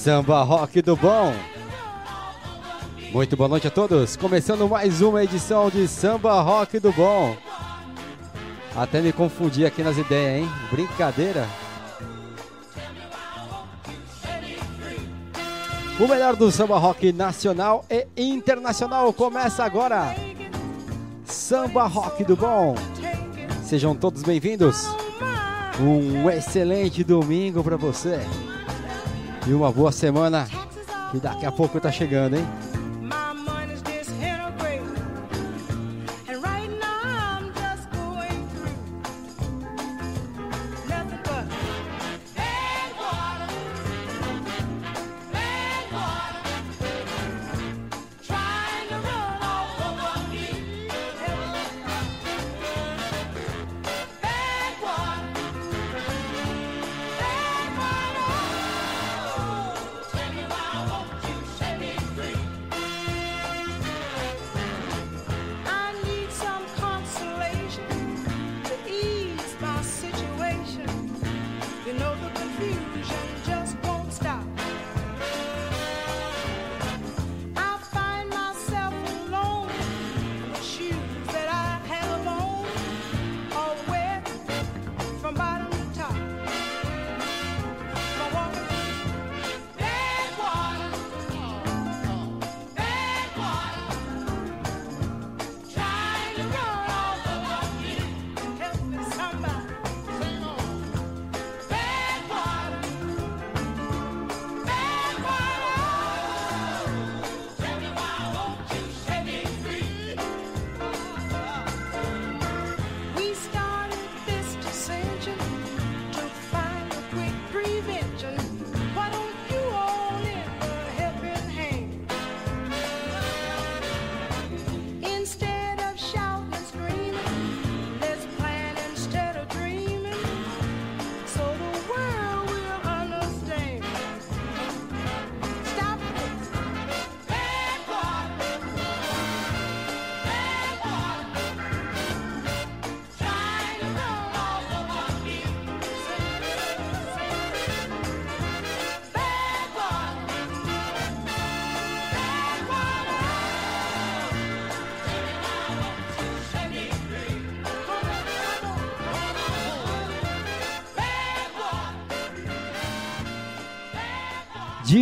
Samba Rock do Bom. Muito boa noite a todos. Começando mais uma edição de Samba Rock do Bom. Até me confundi aqui nas ideias, hein? Brincadeira. O melhor do samba rock nacional e internacional começa agora. Samba Rock do Bom. Sejam todos bem-vindos. Um excelente domingo para você. E uma boa semana que daqui a pouco tá chegando, hein?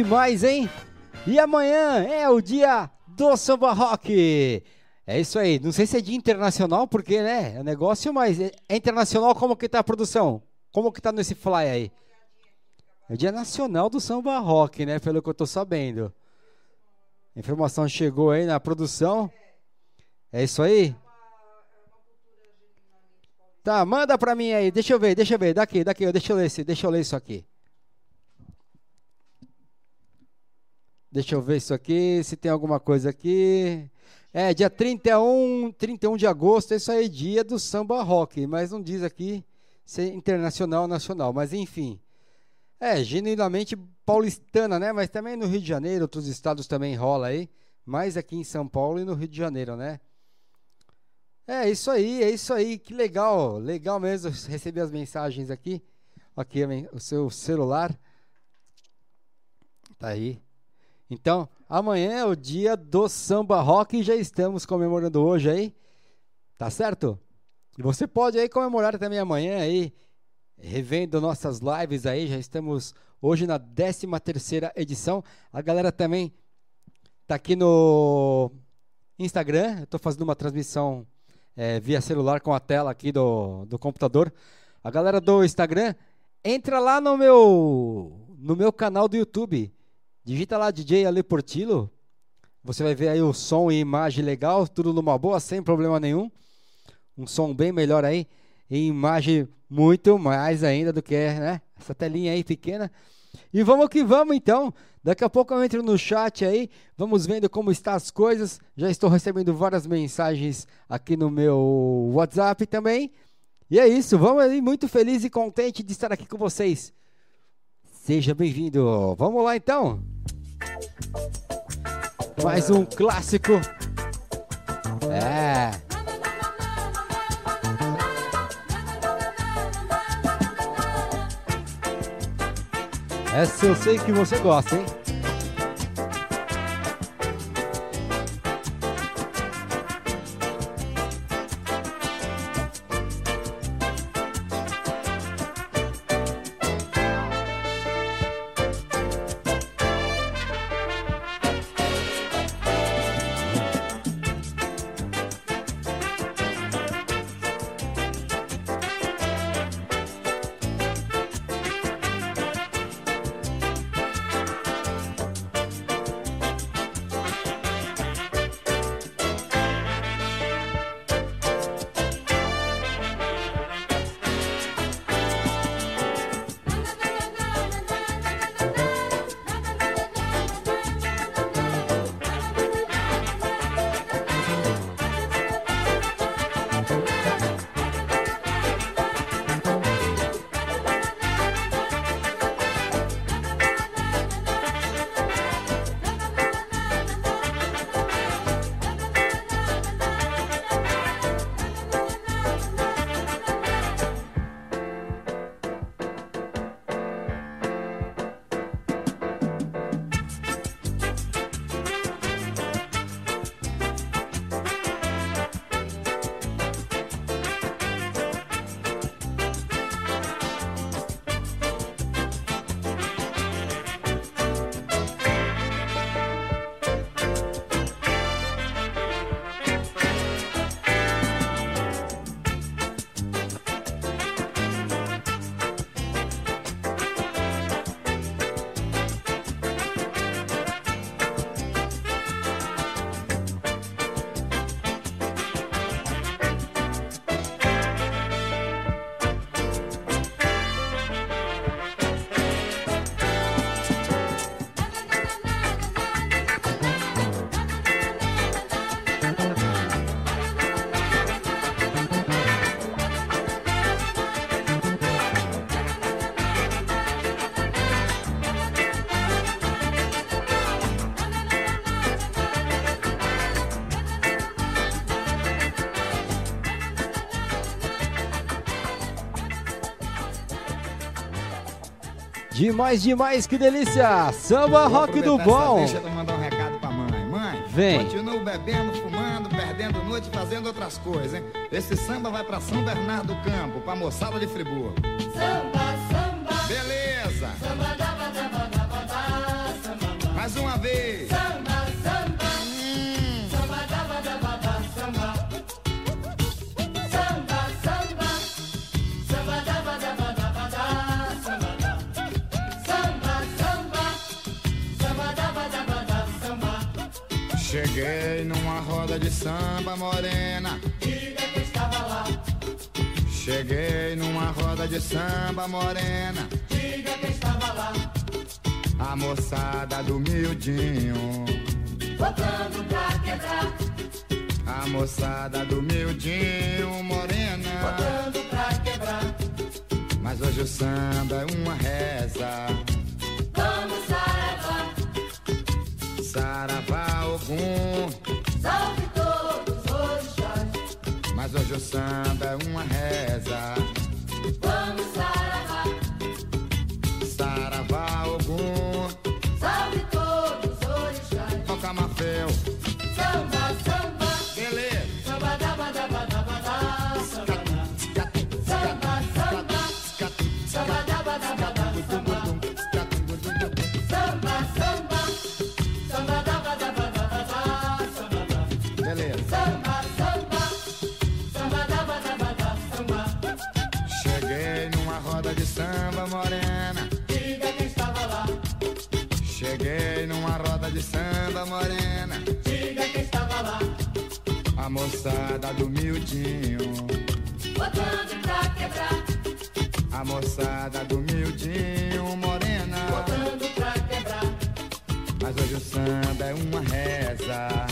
Demais, hein? E amanhã é o dia do samba rock. É isso aí. Não sei se é dia internacional, porque, né? É negócio, mas é internacional como que tá a produção? Como que tá nesse fly aí? É dia nacional do samba rock, né? Pelo que eu tô sabendo. A informação chegou aí na produção. É isso aí? Tá, manda pra mim aí. Deixa eu ver, deixa eu ver. Daqui, daqui, deixa eu ler, deixa eu ler isso aqui. Deixa eu ver isso aqui, se tem alguma coisa aqui. É, dia 31, 31 de agosto, isso aí é dia do samba rock, mas não diz aqui se é internacional ou nacional, mas enfim. É, genuinamente paulistana, né? Mas também no Rio de Janeiro, outros estados também rola aí. Mais aqui em São Paulo e no Rio de Janeiro, né? É isso aí, é isso aí, que legal, legal mesmo receber as mensagens aqui. Aqui o seu celular. Tá aí. Então, amanhã é o dia do samba rock e já estamos comemorando hoje aí. Tá certo? E você pode aí comemorar também amanhã aí, revendo nossas lives aí. Já estamos hoje na 13 terceira edição. A galera também tá aqui no Instagram. Eu tô fazendo uma transmissão é, via celular com a tela aqui do, do computador. A galera do Instagram, entra lá no meu no meu canal do YouTube. Digita lá DJ Ale Portillo. Você vai ver aí o som e imagem legal, tudo numa boa, sem problema nenhum. Um som bem melhor aí. E imagem muito mais ainda do que né? essa telinha aí pequena. E vamos que vamos então. Daqui a pouco eu entro no chat aí, vamos vendo como estão as coisas. Já estou recebendo várias mensagens aqui no meu WhatsApp também. E é isso, vamos aí, muito feliz e contente de estar aqui com vocês. Seja bem-vindo. Vamos lá então. Mais um clássico. É. Essa eu sei que você gosta, hein? Demais, demais, que delícia! Samba rock do bom! Deixa eu mandar um recado pra mãe. Mãe, Vem. continuo bebendo, fumando, perdendo noite, fazendo outras coisas, hein? Esse samba vai pra São Bernardo do Campo, pra moçada de Friburgo. Morena. diga que estava lá, A moçada do miudinho. botando pra quebrar, A moçada do miudinho morena. Diga quem estava lá, Cheguei numa roda de samba morena. diga quem estava lá, A moçada do miudinho. botando pra quebrar, A moçada do miudinho morena. botando pra quebrar. Mas hoje o samba é uma reza.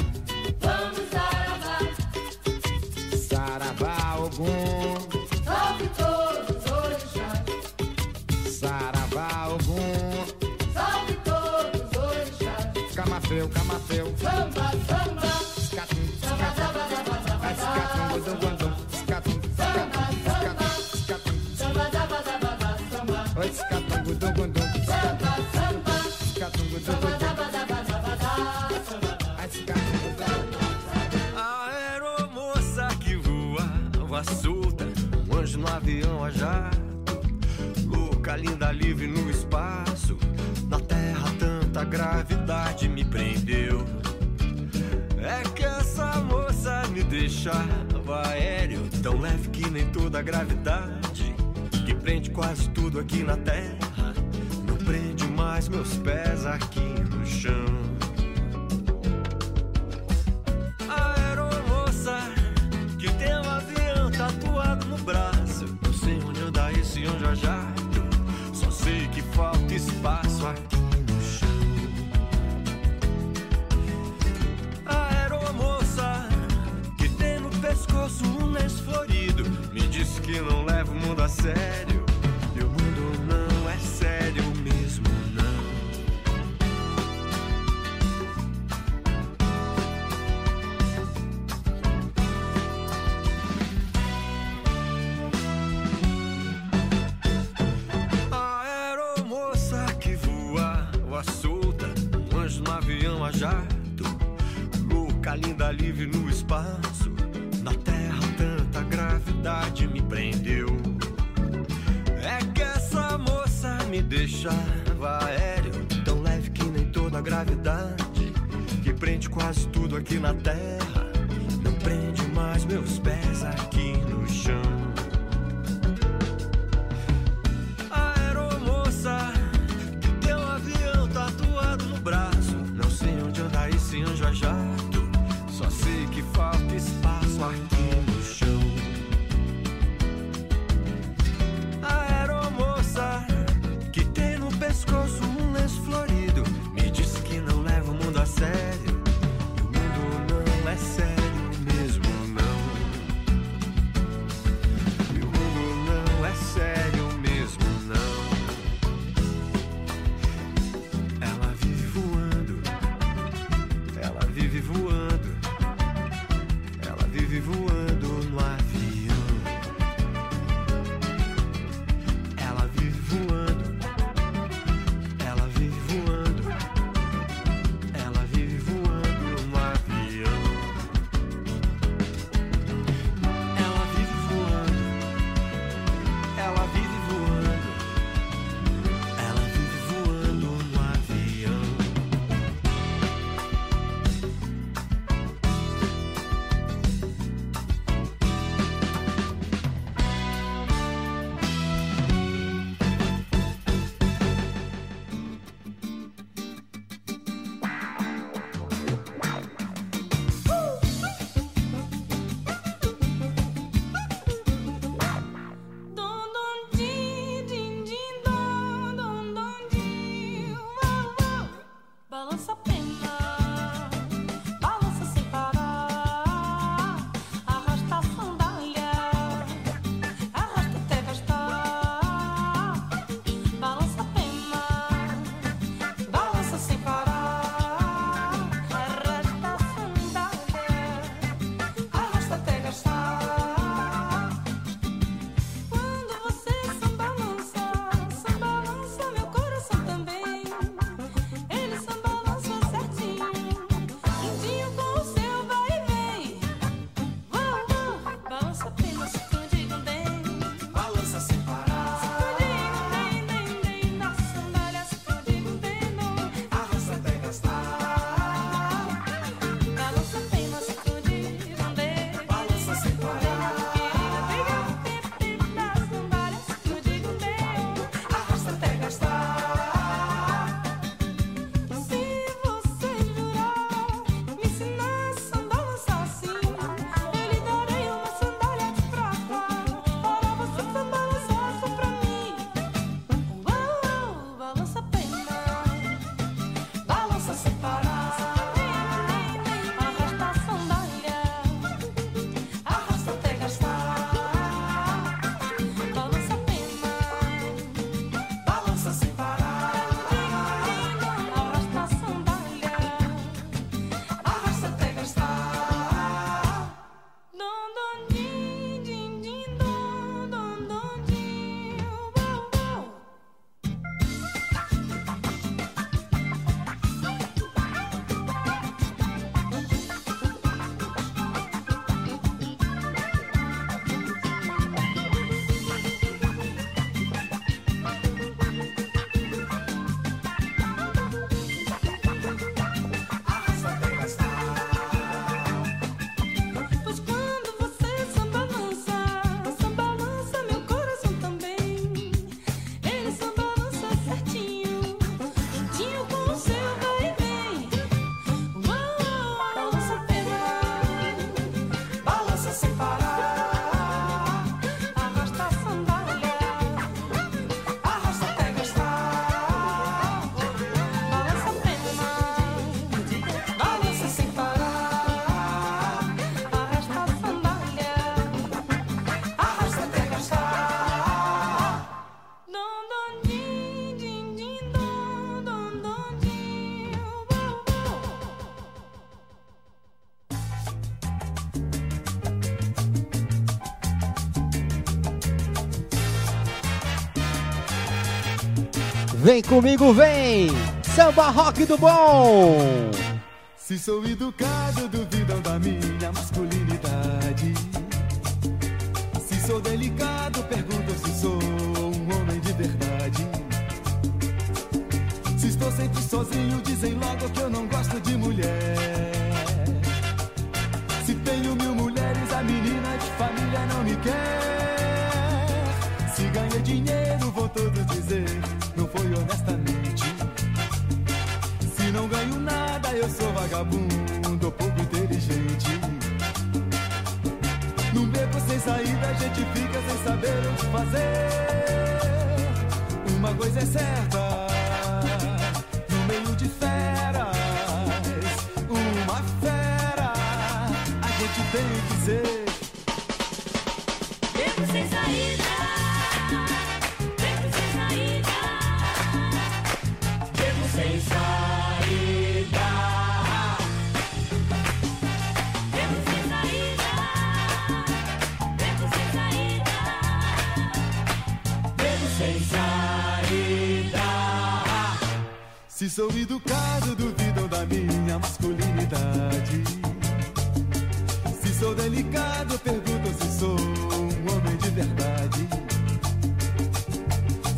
da gravidade que prende quase tudo aqui na terra. Não prende mais meus pés aqui no chão. meus pés aqui. Vem comigo, vem! Samba rock do bom! Se sou educado, duvidam da minha masculinidade. Se sou delicado, perguntam se sou um homem de verdade. Se estou sempre sozinho, dizem logo que eu não gosto de mulher. Se tenho mil mulheres, a menina de família não me quer. Se ganhei dinheiro, vou todos dizer, não vagabundo, pouco inteligente. Num beco sem saída, a gente fica sem saber o que fazer. Uma coisa é certa, no meio de feras, uma fera, a gente tem que ser. Se sou educado, duvidam da minha masculinidade. Se sou delicado, perguntam se sou um homem de verdade.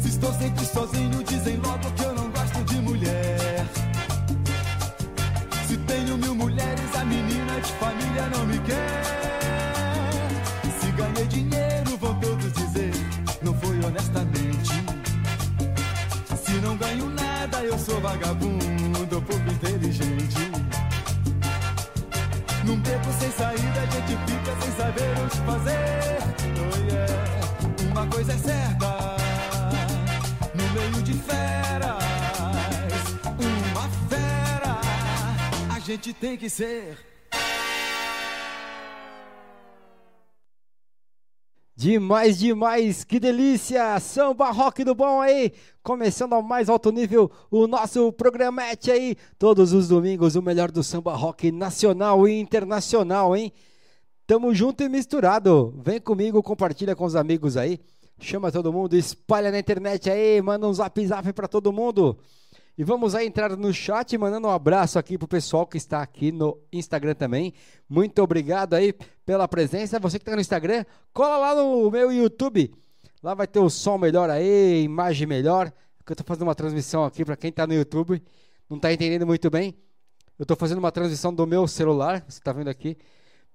Se estou sempre sozinho, dizem logo que eu não gosto de mulher. Se tenho mil mulheres, a menina de família não me quer. Se ganhei dinheiro, vagabundo, pouco inteligente. Num beco sem saída, a gente fica sem saber o que fazer. Oh yeah. Uma coisa é certa, no meio de feras, uma fera, a gente tem que ser. Demais, demais, que delícia! Samba rock do bom aí! Começando ao mais alto nível o nosso programete aí, todos os domingos, o melhor do samba rock nacional e internacional, hein? Tamo junto e misturado. Vem comigo, compartilha com os amigos aí. Chama todo mundo, espalha na internet aí, manda um zap zap pra todo mundo. E vamos aí entrar no chat, mandando um abraço aqui pro pessoal que está aqui no Instagram também. Muito obrigado aí pela presença. Você que está no Instagram, cola lá no meu YouTube. Lá vai ter o som melhor aí, imagem melhor. Eu estou fazendo uma transmissão aqui para quem está no YouTube, não está entendendo muito bem. Eu estou fazendo uma transmissão do meu celular, você está vendo aqui,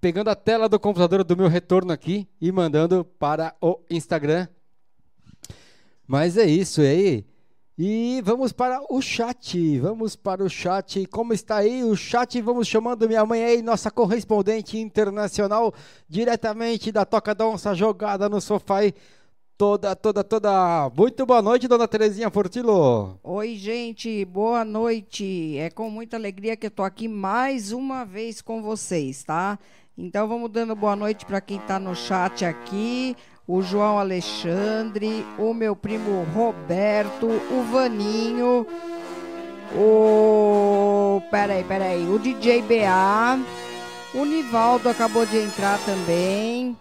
pegando a tela do computador do meu retorno aqui e mandando para o Instagram. Mas é isso aí. E vamos para o chat, vamos para o chat. Como está aí o chat? Vamos chamando minha mãe aí, nossa correspondente internacional, diretamente da Toca da Onça, jogada no sofá aí. Toda, toda, toda. Muito boa noite, dona Terezinha Fortilo. Oi, gente, boa noite. É com muita alegria que eu tô aqui mais uma vez com vocês, tá? Então vamos dando boa noite para quem tá no chat aqui. O João Alexandre, o meu primo Roberto, o Vaninho, o. Peraí, peraí. O DJ BA, o Nivaldo acabou de entrar também.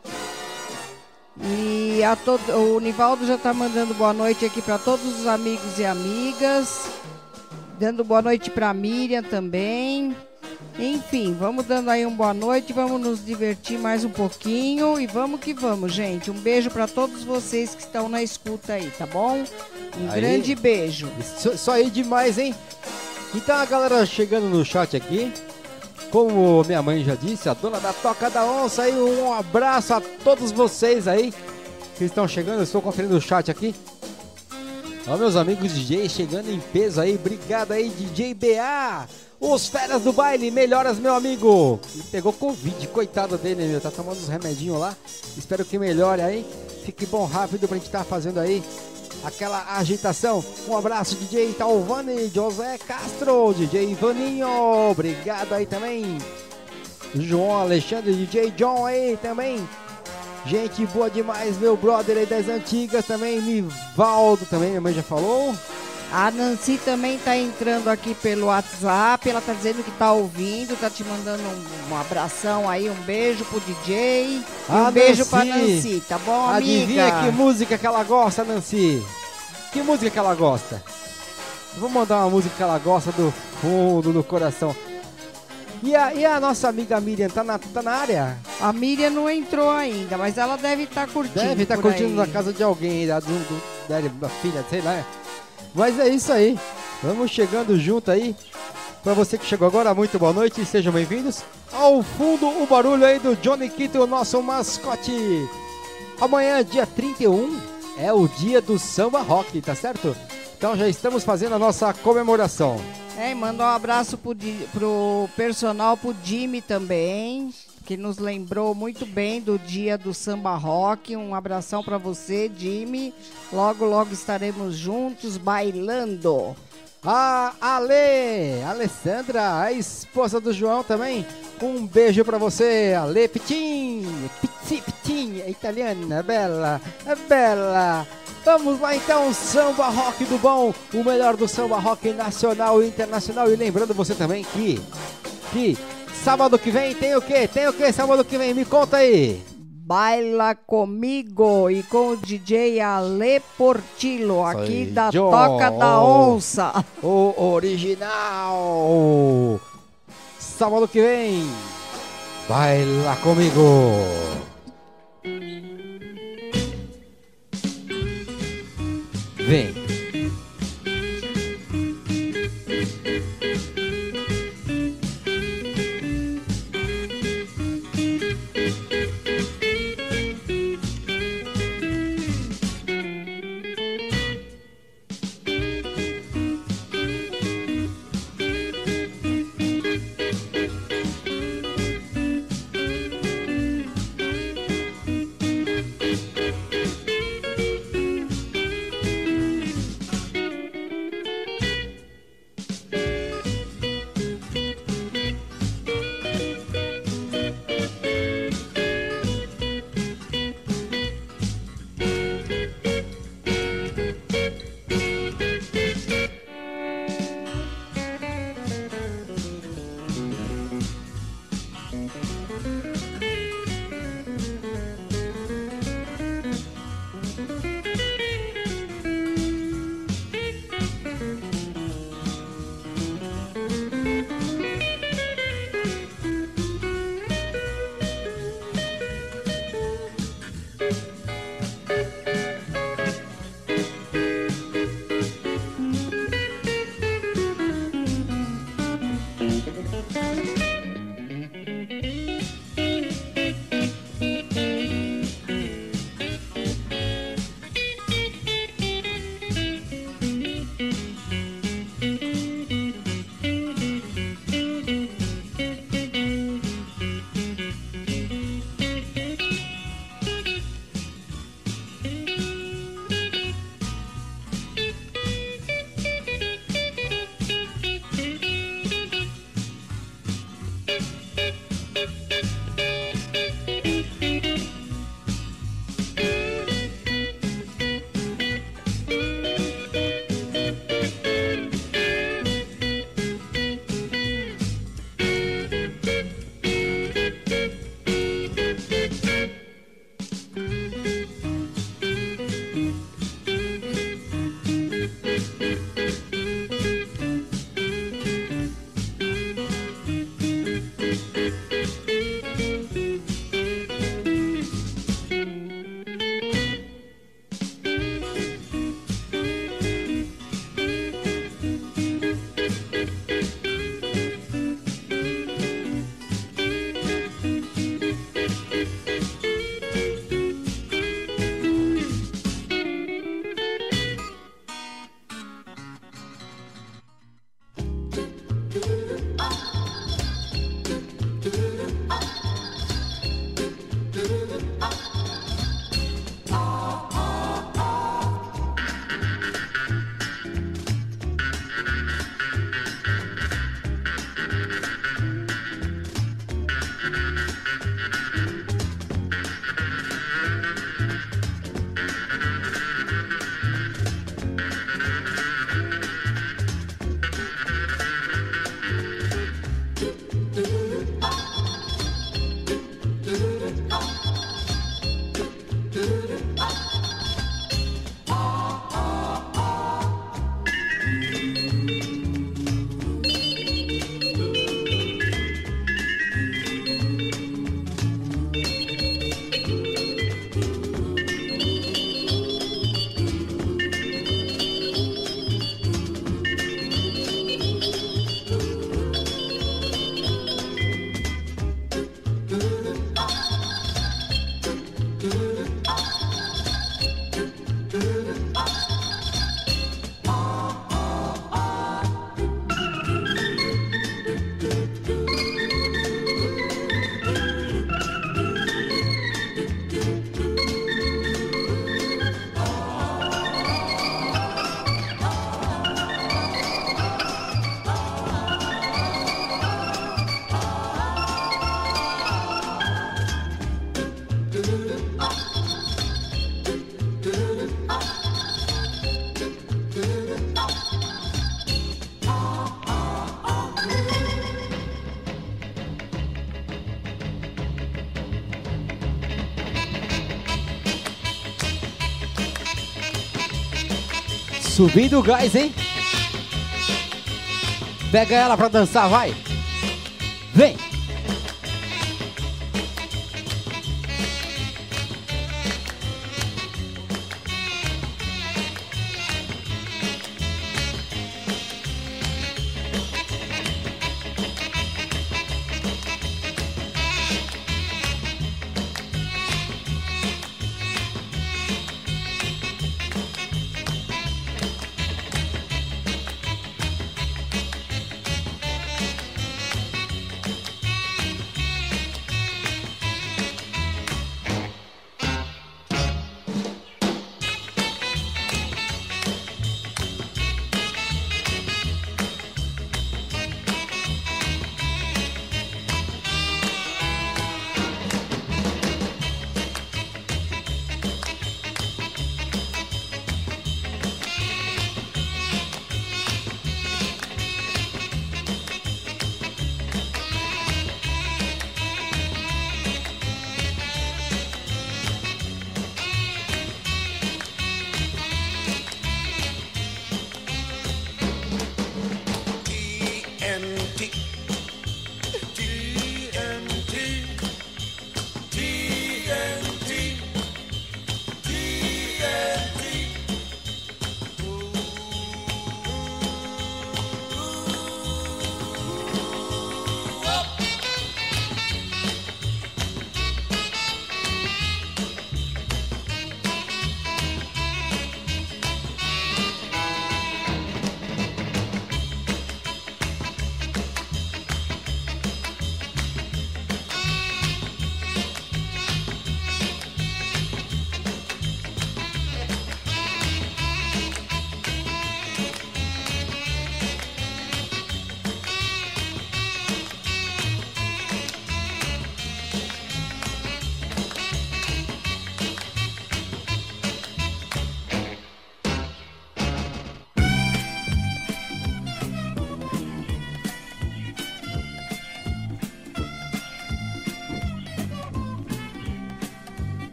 E a todo, o Nivaldo já está mandando boa noite aqui para todos os amigos e amigas. Dando boa noite para Miriam também. Enfim, vamos dando aí um boa noite, vamos nos divertir mais um pouquinho e vamos que vamos, gente. Um beijo para todos vocês que estão na escuta aí, tá bom? Um Aí. grande beijo. Isso, isso aí demais, hein? Então a galera chegando no chat aqui. Como minha mãe já disse, a dona da Toca da Onça aí, um abraço a todos vocês aí que estão chegando. Eu estou conferindo o chat aqui. Ó, meus amigos DJ chegando em peso aí. Obrigado aí, DJ BA. Os feras do baile, melhoras, meu amigo. Ele pegou Covid, coitado dele, meu. Tá tomando uns remedinhos lá. Espero que melhore aí. Fique bom rápido pra gente estar fazendo aí aquela agitação. Um abraço, DJ Talvani, José Castro, DJ Ivaninho. Obrigado aí também. João Alexandre, DJ John aí também. Gente boa demais, meu brother aí das antigas também, Nivaldo também, minha mãe já falou. A Nancy também tá entrando aqui pelo WhatsApp, ela tá dizendo que tá ouvindo, tá te mandando um, um abração aí, um beijo pro DJ Ah, um beijo pra Nancy. Nancy, tá bom, Adivinha amiga? que música que ela gosta, Nancy? Que música que ela gosta? Vou mandar uma música que ela gosta do fundo do coração. E a, e a nossa amiga Miriam, tá na, tá na área? A Miriam não entrou ainda, mas ela deve estar curtindo. Deve estar por curtindo aí. na casa de alguém, da, do, do- da, filha, sei lá. Mas é isso aí. Vamos chegando junto aí. Pra você que chegou agora, muito boa noite e sejam bem-vindos. Ao fundo, o barulho aí do Johnny Quito, o nosso mascote. Amanhã, dia 31, é o dia do samba rock, tá certo? Então já estamos fazendo a nossa comemoração. É, e manda um abraço pro, pro personal, pro Jimmy também, que nos lembrou muito bem do dia do samba rock. Um abração pra você, Jimmy. Logo, logo estaremos juntos bailando. A Ale, Alessandra, a esposa do João também. Um beijo pra você, Ale Pitin. Pitin, Pitin, é italiana, é bela, é bela. Vamos lá então, samba rock do bom, o melhor do samba rock nacional e internacional. E lembrando você também que, que sábado que vem tem o quê? Tem o quê sábado que vem? Me conta aí. Baila comigo e com o DJ Ale Portillo, aqui da John. Toca da Onça. O original. Sábado que vem. Vai lá comigo. Vem. Subindo o gás, hein? Pega ela pra dançar, vai!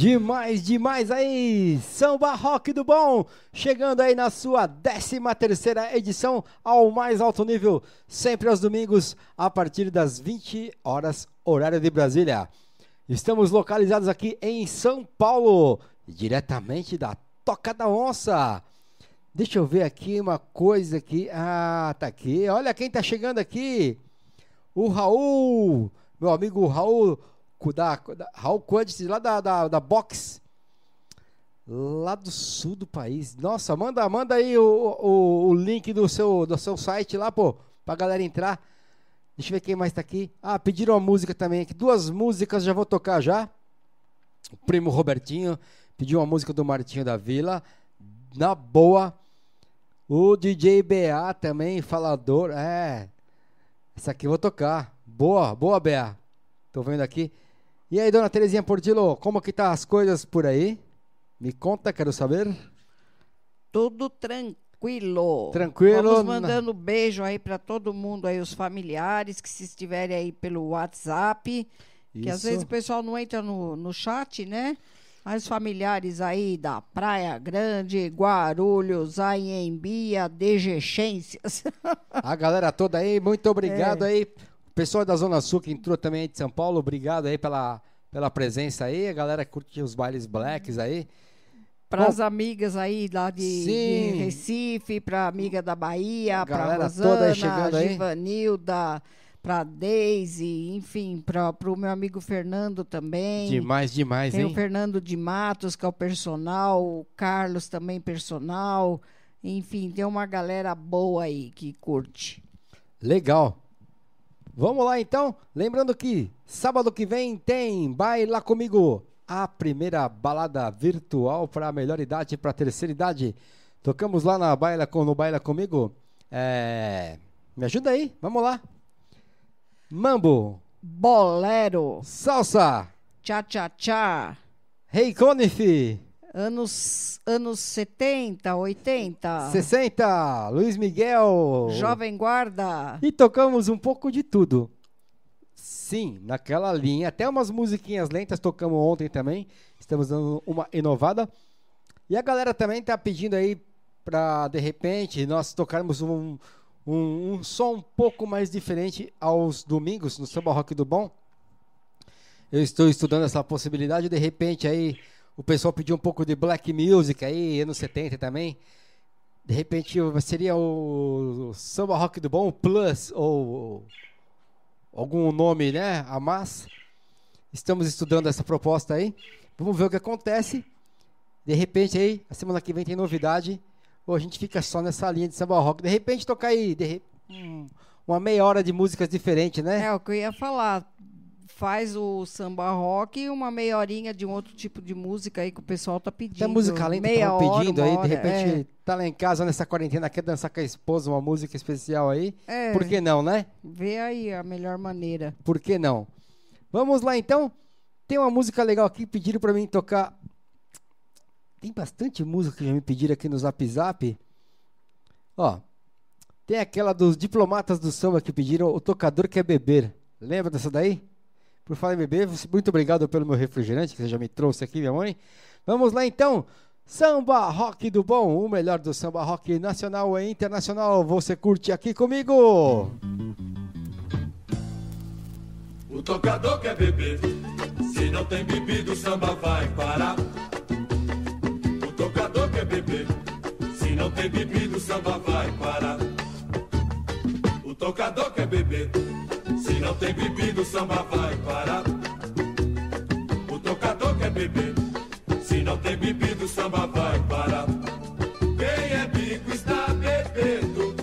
Demais, demais aí! São Rock do Bom, chegando aí na sua 13 terceira edição ao mais alto nível, sempre aos domingos, a partir das 20 horas, horário de Brasília. Estamos localizados aqui em São Paulo, diretamente da Toca da Onça. Deixa eu ver aqui uma coisa aqui. Ah, tá aqui. Olha quem tá chegando aqui. O Raul, meu amigo Raul da, da Raul Quantity, lá da, da, da Box. Lá do sul do país. Nossa, manda, manda aí o, o, o link do seu, do seu site lá, pô, pra galera entrar. Deixa eu ver quem mais tá aqui. Ah, pediram uma música também aqui. Duas músicas, já vou tocar já. O primo Robertinho pediu uma música do Martinho da Vila. Na boa. O DJ BA também, falador. É. Essa aqui eu vou tocar. Boa, boa, BA. Tô vendo aqui. E aí, dona Terezinha Portillo, como que tá as coisas por aí? Me conta, quero saber. Tudo tranquilo. Tranquilo, Vamos mandando beijo aí para todo mundo aí, os familiares que se estiverem aí pelo WhatsApp. Que às Isso. vezes o pessoal não entra no, no chat, né? Mas familiares aí da Praia Grande, Guarulhos, Anhembi, Adegexências. A galera toda aí, muito É. obrigado aí. O pessoal da Zona Sul que entrou também aí de São Paulo, obrigado aí pela, pela presença aí. A galera que curte os bailes blacks aí. Para as amigas aí lá de, de. Recife, para amiga da Bahia, para Galera Rosana, toda. Givanilda, para Deise, enfim, para o meu amigo Fernando também. Demais, demais, Tem o hein? Fernando de Matos, que é o personal, o Carlos também personal. Enfim, tem uma galera boa aí que curte. Legal. Vamos lá então. Lembrando que sábado que vem tem Baila Comigo, a primeira balada virtual para a melhor idade e para a terceira idade. Tocamos lá na Baila, no Baila Comigo. É, Me ajuda aí, vamos lá. Mambo, Bolero, salsa, tchá tchá tchá, Hey Conif, anos, anos 70, 80, 60, Luiz Miguel. Jovem Guarda. E tocamos um pouco de tudo. Sim, naquela linha. Até umas musiquinhas lentas tocamos ontem também. Estamos dando uma inovada. E a galera também tá pedindo aí pra, de repente, nós tocarmos um, um, um som um pouco mais diferente aos domingos no Samba Rock do Bom. Eu estou estudando essa possibilidade. De repente aí o pessoal pediu um pouco de black music aí, anos 70 também. De repente seria o Samba Rock do Bom Plus ou algum nome, né, a mais. Estamos estudando essa proposta aí. Vamos ver o que acontece. De repente aí, a semana que vem tem novidade. Ou a gente fica só nessa linha de samba rock. De repente tocar aí de re- um- uma meia hora de músicas diferentes, né? É o que eu ia falar. Faz o samba rock e uma meia horinha de um outro tipo de música aí que o pessoal tá pedindo. Tem música lenta que meia tão hora, pedindo aí, de hora, repente tá lá em casa nessa quarentena, quer dançar com a esposa uma música especial aí. É, Por que não, né? Vê aí a melhor maneira. Por que não? Vamos lá então. Tem uma música legal aqui, pediram pra mim tocar. Tem bastante música que já me pediram aqui no Zap Zap. Ó, tem aquela dos diplomatas do samba que pediram o tocador quer beber. Lembra dessa daí? Por falar em beber, muito obrigado pelo meu refrigerante que você já me trouxe aqui, minha mãe. Vamos lá então. Samba Rock do Bom, o melhor do samba rock nacional e internacional. Você curte aqui comigo? O tocador quer beber, se não tem bebido o samba vai parar. O tocador quer beber, se não tem bebido o samba vai parar. O tocador quer beber, não tem bebido o samba vai parar. O tocador quer beber, se não tem bebido o samba vai parar. Quem é bico está bebendo,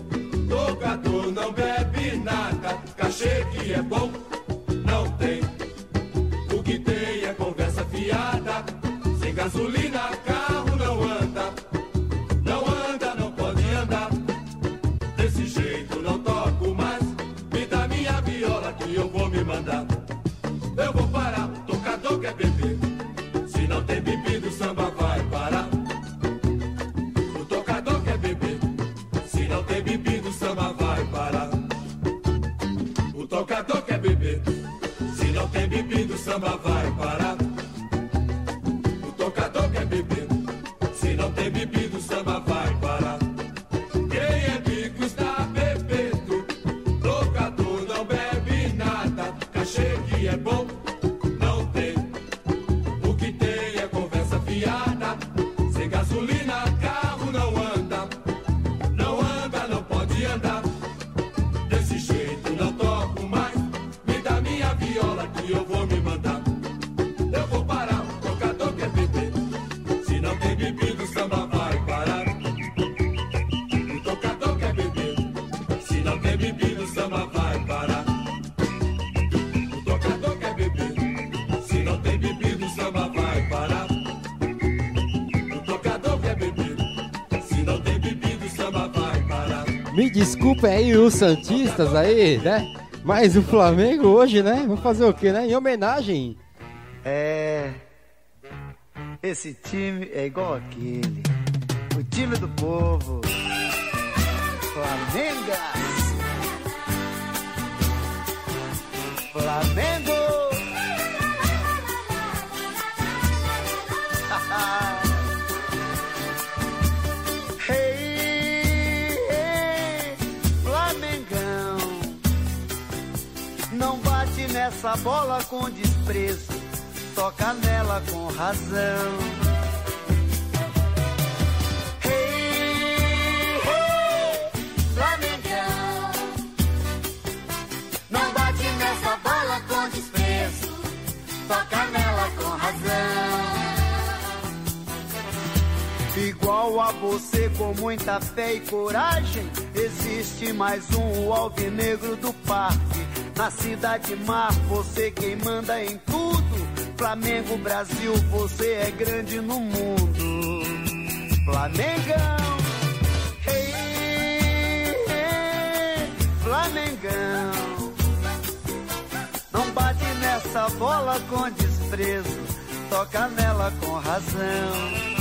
tocador não bebe nada, cachê que é bom não tem. O que tem é conversa fiada. Sem gasolina, samba vai parar. O tocador quer beber. Se não tem bebido, o samba vai parar. O tocador quer beber. Se não tem bebido, o samba vai parar. Me desculpem aí os Santistas aí, né? Mas o Flamengo hoje, né? Vamos fazer o quê, né? Em homenagem. É. Esse time é igual aquele. O time do povo. Flamengo. Nessa bola com desprezo. Toca nela com razão. Toca nela com razão. Igual a você com muita fé e coragem, existe mais um alvinegro do parque. Na cidade mar, você quem manda em tudo. Flamengo Brasil, você é grande no mundo. Flamengão, hey, hey, Flamengão. Não bate nessa bola com desprezo, toca nela com razão.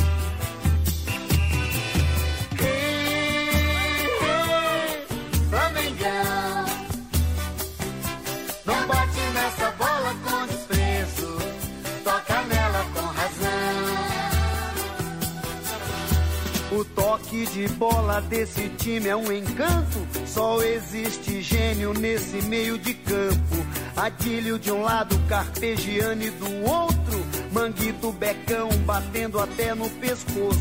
O toque de bola desse time é um encanto. Só existe gênio nesse meio de campo. Adílio de um lado, Carpegiani do outro. Manguito Becão batendo até no pescoço.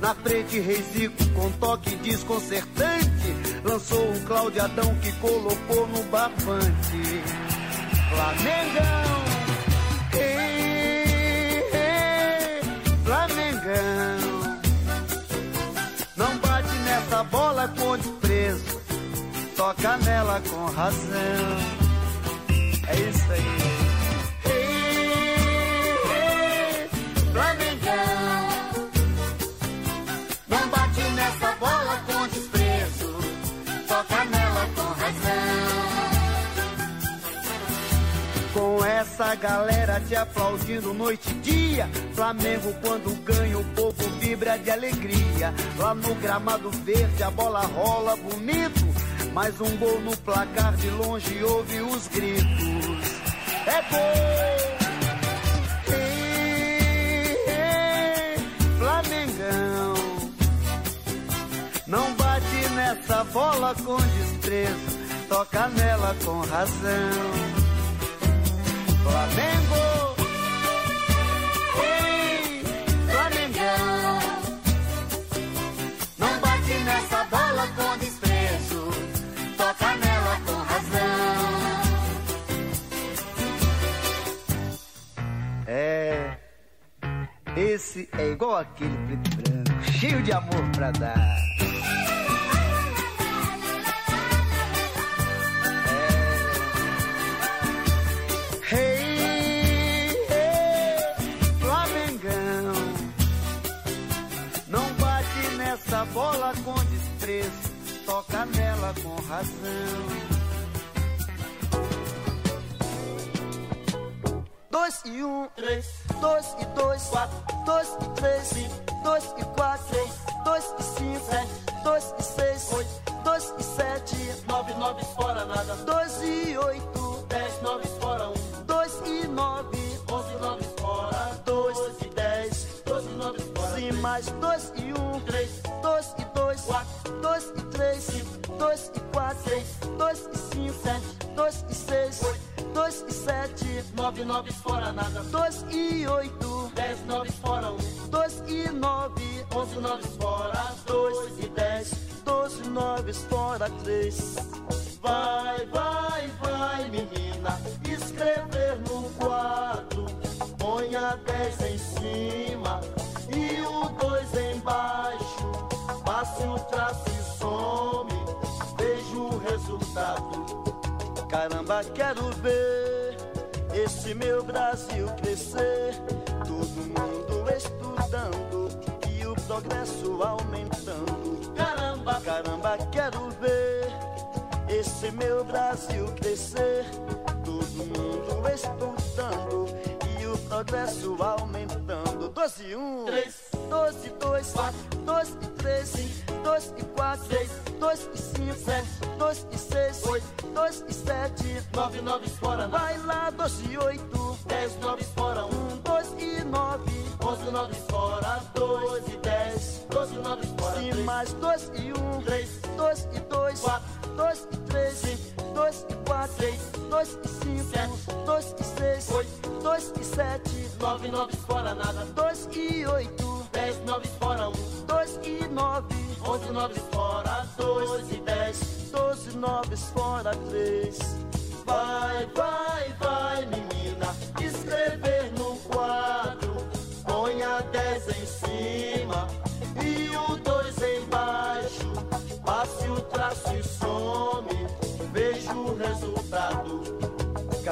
Na frente, Reisico com toque desconcertante. Lançou um Cláudio Adão que colocou no bafante. Flamengão, ei, ei, Flamengão. Bola com desprezo, toca nela com razão. É isso aí. Essa galera te aplaudindo noite e dia. Flamengo quando ganha o povo vibra de alegria. Lá no gramado verde a bola rola bonito. Mais um gol no placar de longe ouve os gritos. É gol! Flamengão. Não bate nessa bola com desprezo. Toca nela com razão. Flamengo. Ei, Flamengão. Não bate nessa bola com desprezo, toca nela com razão. É. Esse é igual aquele preto branco, cheio de amor pra dar. Nela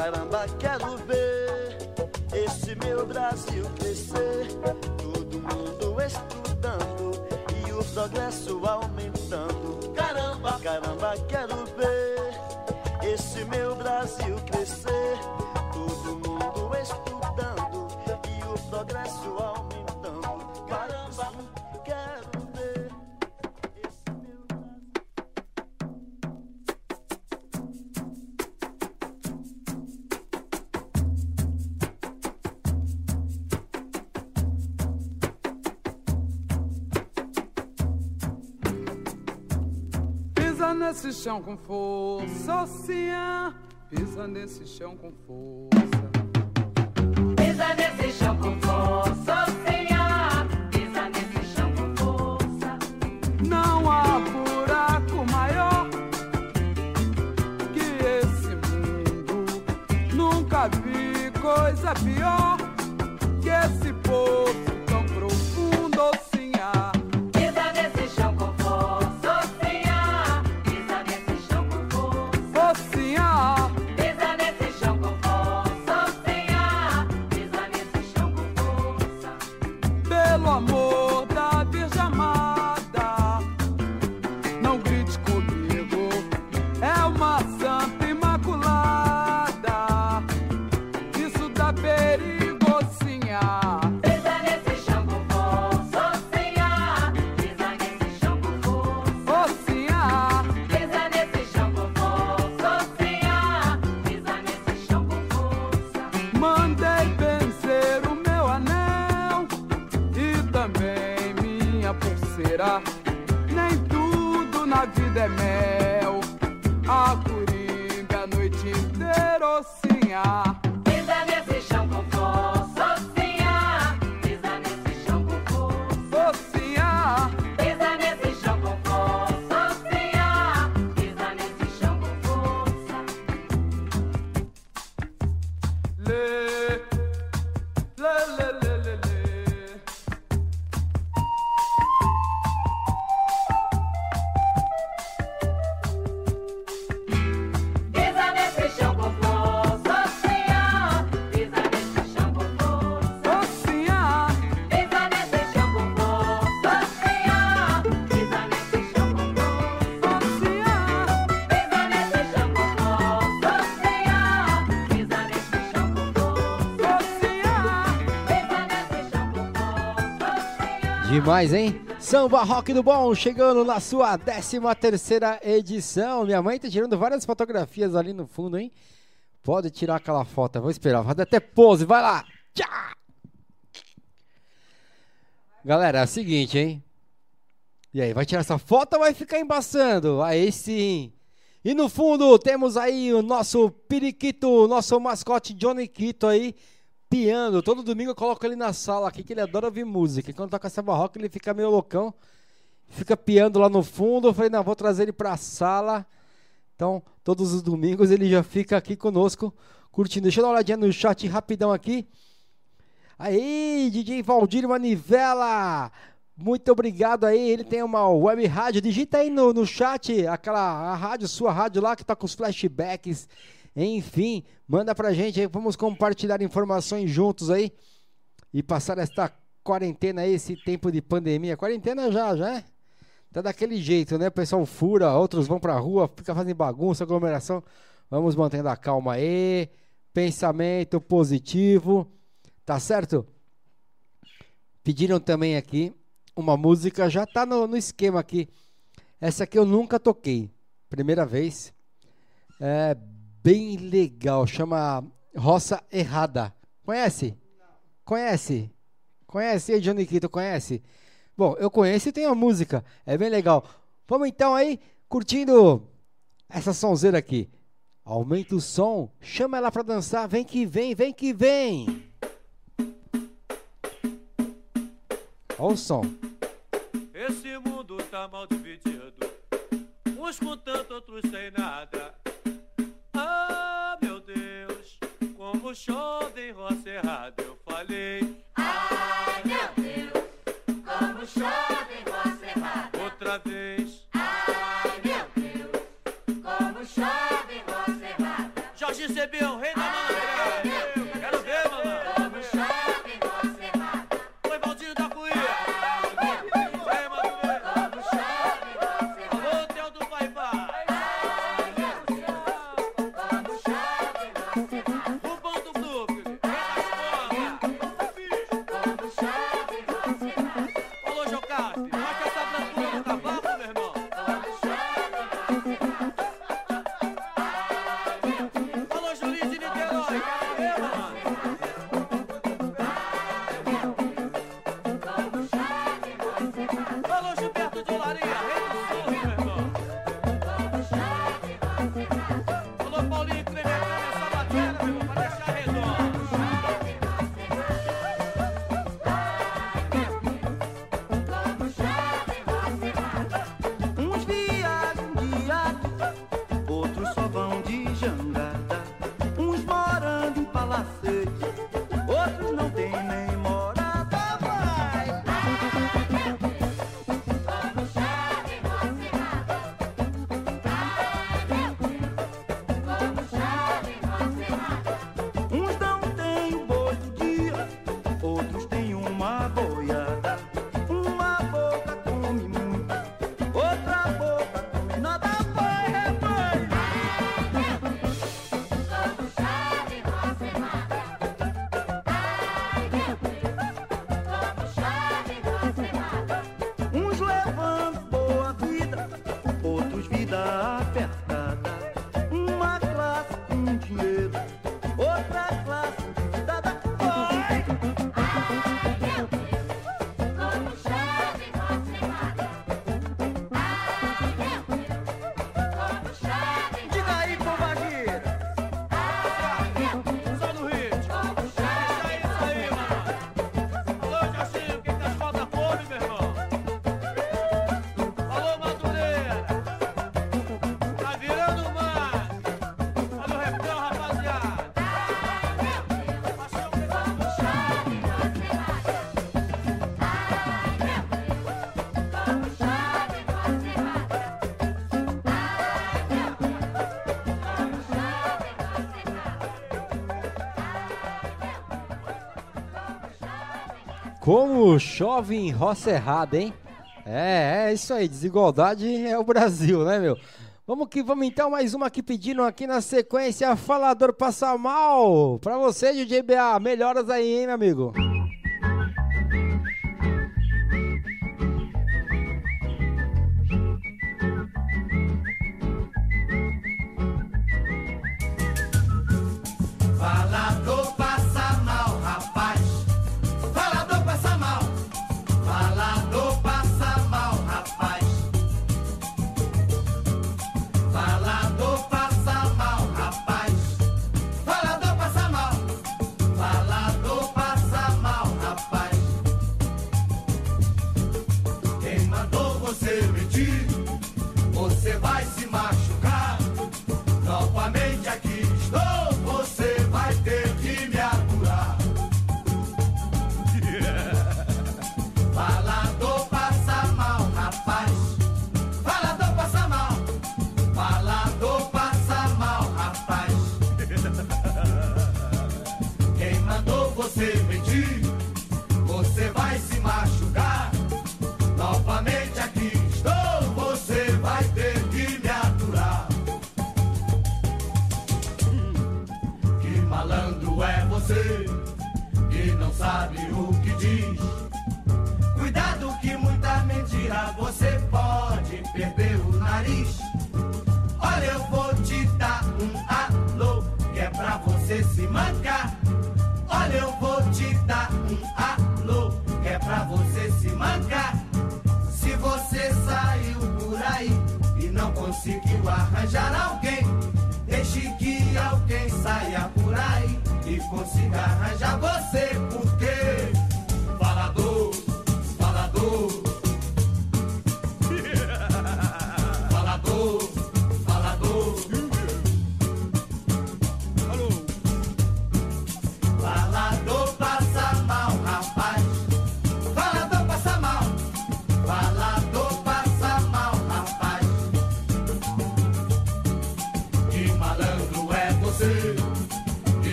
Caramba, quero ver esse meu Brasil crescer. Todo mundo estudando e o progresso aumentando. Caramba, Caramba, quero ver esse meu Brasil crescer. Todo chão com força, ocean. Pisa nesse chão com força. Pisa nesse chão com força, ocean. Pisa nesse chão com força. Não há buraco maior que esse mundo. Nunca vi coisa pior Demais, hein? Samba Rock do Bom, chegando na sua 13 terceira edição. Minha mãe tá tirando várias fotografias ali no fundo, hein? Pode tirar aquela foto, vou esperar. Dar até pose, vai lá! Tchá! Galera, é o seguinte, hein? E aí, vai tirar essa foto ou vai ficar embaçando? Aí sim! E no fundo temos aí o nosso periquito, nosso mascote Johnny Quito aí, piando. Todo domingo eu coloco ele na sala aqui, que ele adora ouvir música. E quando toca samba rock, ele fica meio loucão. Fica piando lá no fundo. Eu falei, não, vou trazer ele pra sala. Então, todos os domingos ele já fica aqui conosco, curtindo. Deixa eu dar uma olhadinha no chat rapidão aqui. Aí, DJ Valdir Manivela. Muito obrigado aí. Ele tem uma web rádio. Digita aí no, no chat aquela a rádio, sua rádio lá que tá com os flashbacks. Enfim, manda pra gente aí. Vamos compartilhar informações juntos aí. E passar esta quarentena aí, esse tempo de pandemia. Quarentena já, já é? tá daquele jeito, né? O pessoal fura, outros vão pra rua, fica fazendo bagunça, aglomeração. Vamos mantendo a calma aí. Pensamento positivo. Tá certo? Pediram também aqui uma música, já tá no, no esquema aqui. Essa aqui eu nunca toquei. Primeira vez. É bem legal. Chama Roça Errada. Conhece? Conhece? Conhece aí, Johnny Quito? Conhece? Bom, eu conheço e tenho a música. É bem legal. Vamos então aí, curtindo essa sonzeira aqui. Aumenta o som, chama ela pra dançar. Vem que vem, vem que vem. Olha o som. Esse mundo tá mal dividido. Uns com tanto, outros sem nada. Em roça errada. Eu falei. Como chove em roça errada, hein? É, é isso aí. Desigualdade é o Brasil, né, meu? Vamos que vamos então, mais uma que pediram aqui na sequência. Falador passa mal. Pra você, DJ. Melhoras aí, hein, meu amigo?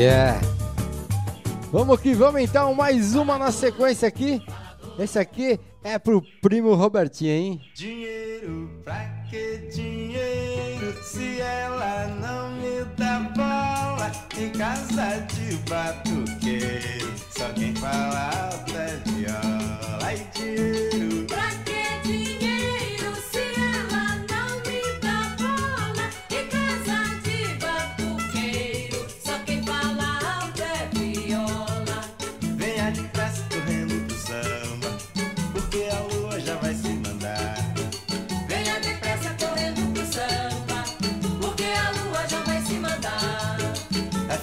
Yeah. Vamos que vamos então, mais uma na sequência aqui. Esse aqui é pro primo Robertinho, hein?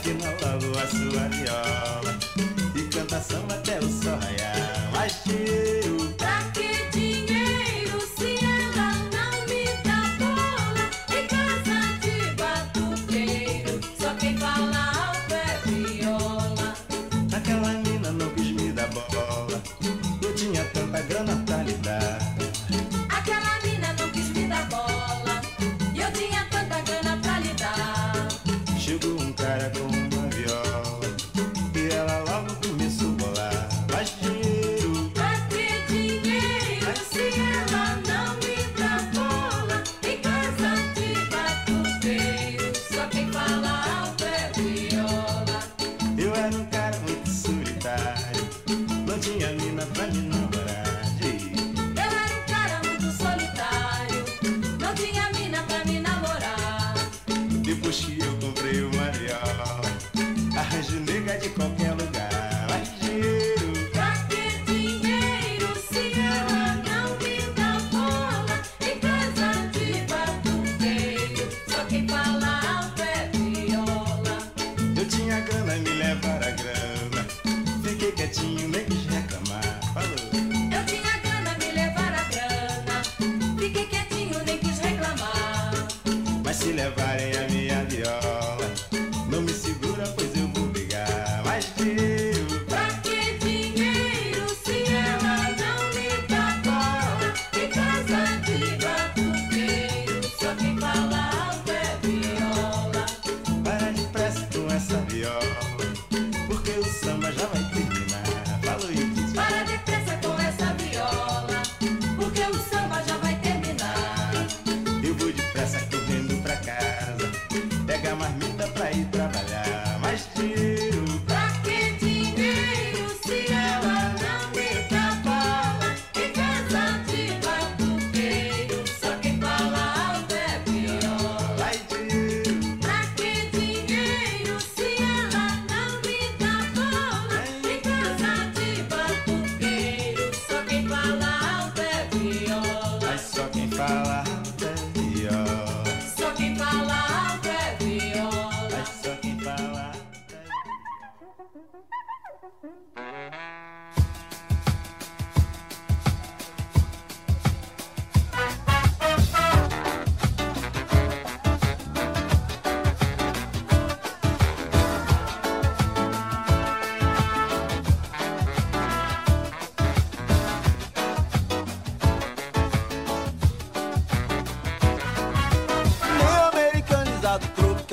Fatima Abu Aswariya.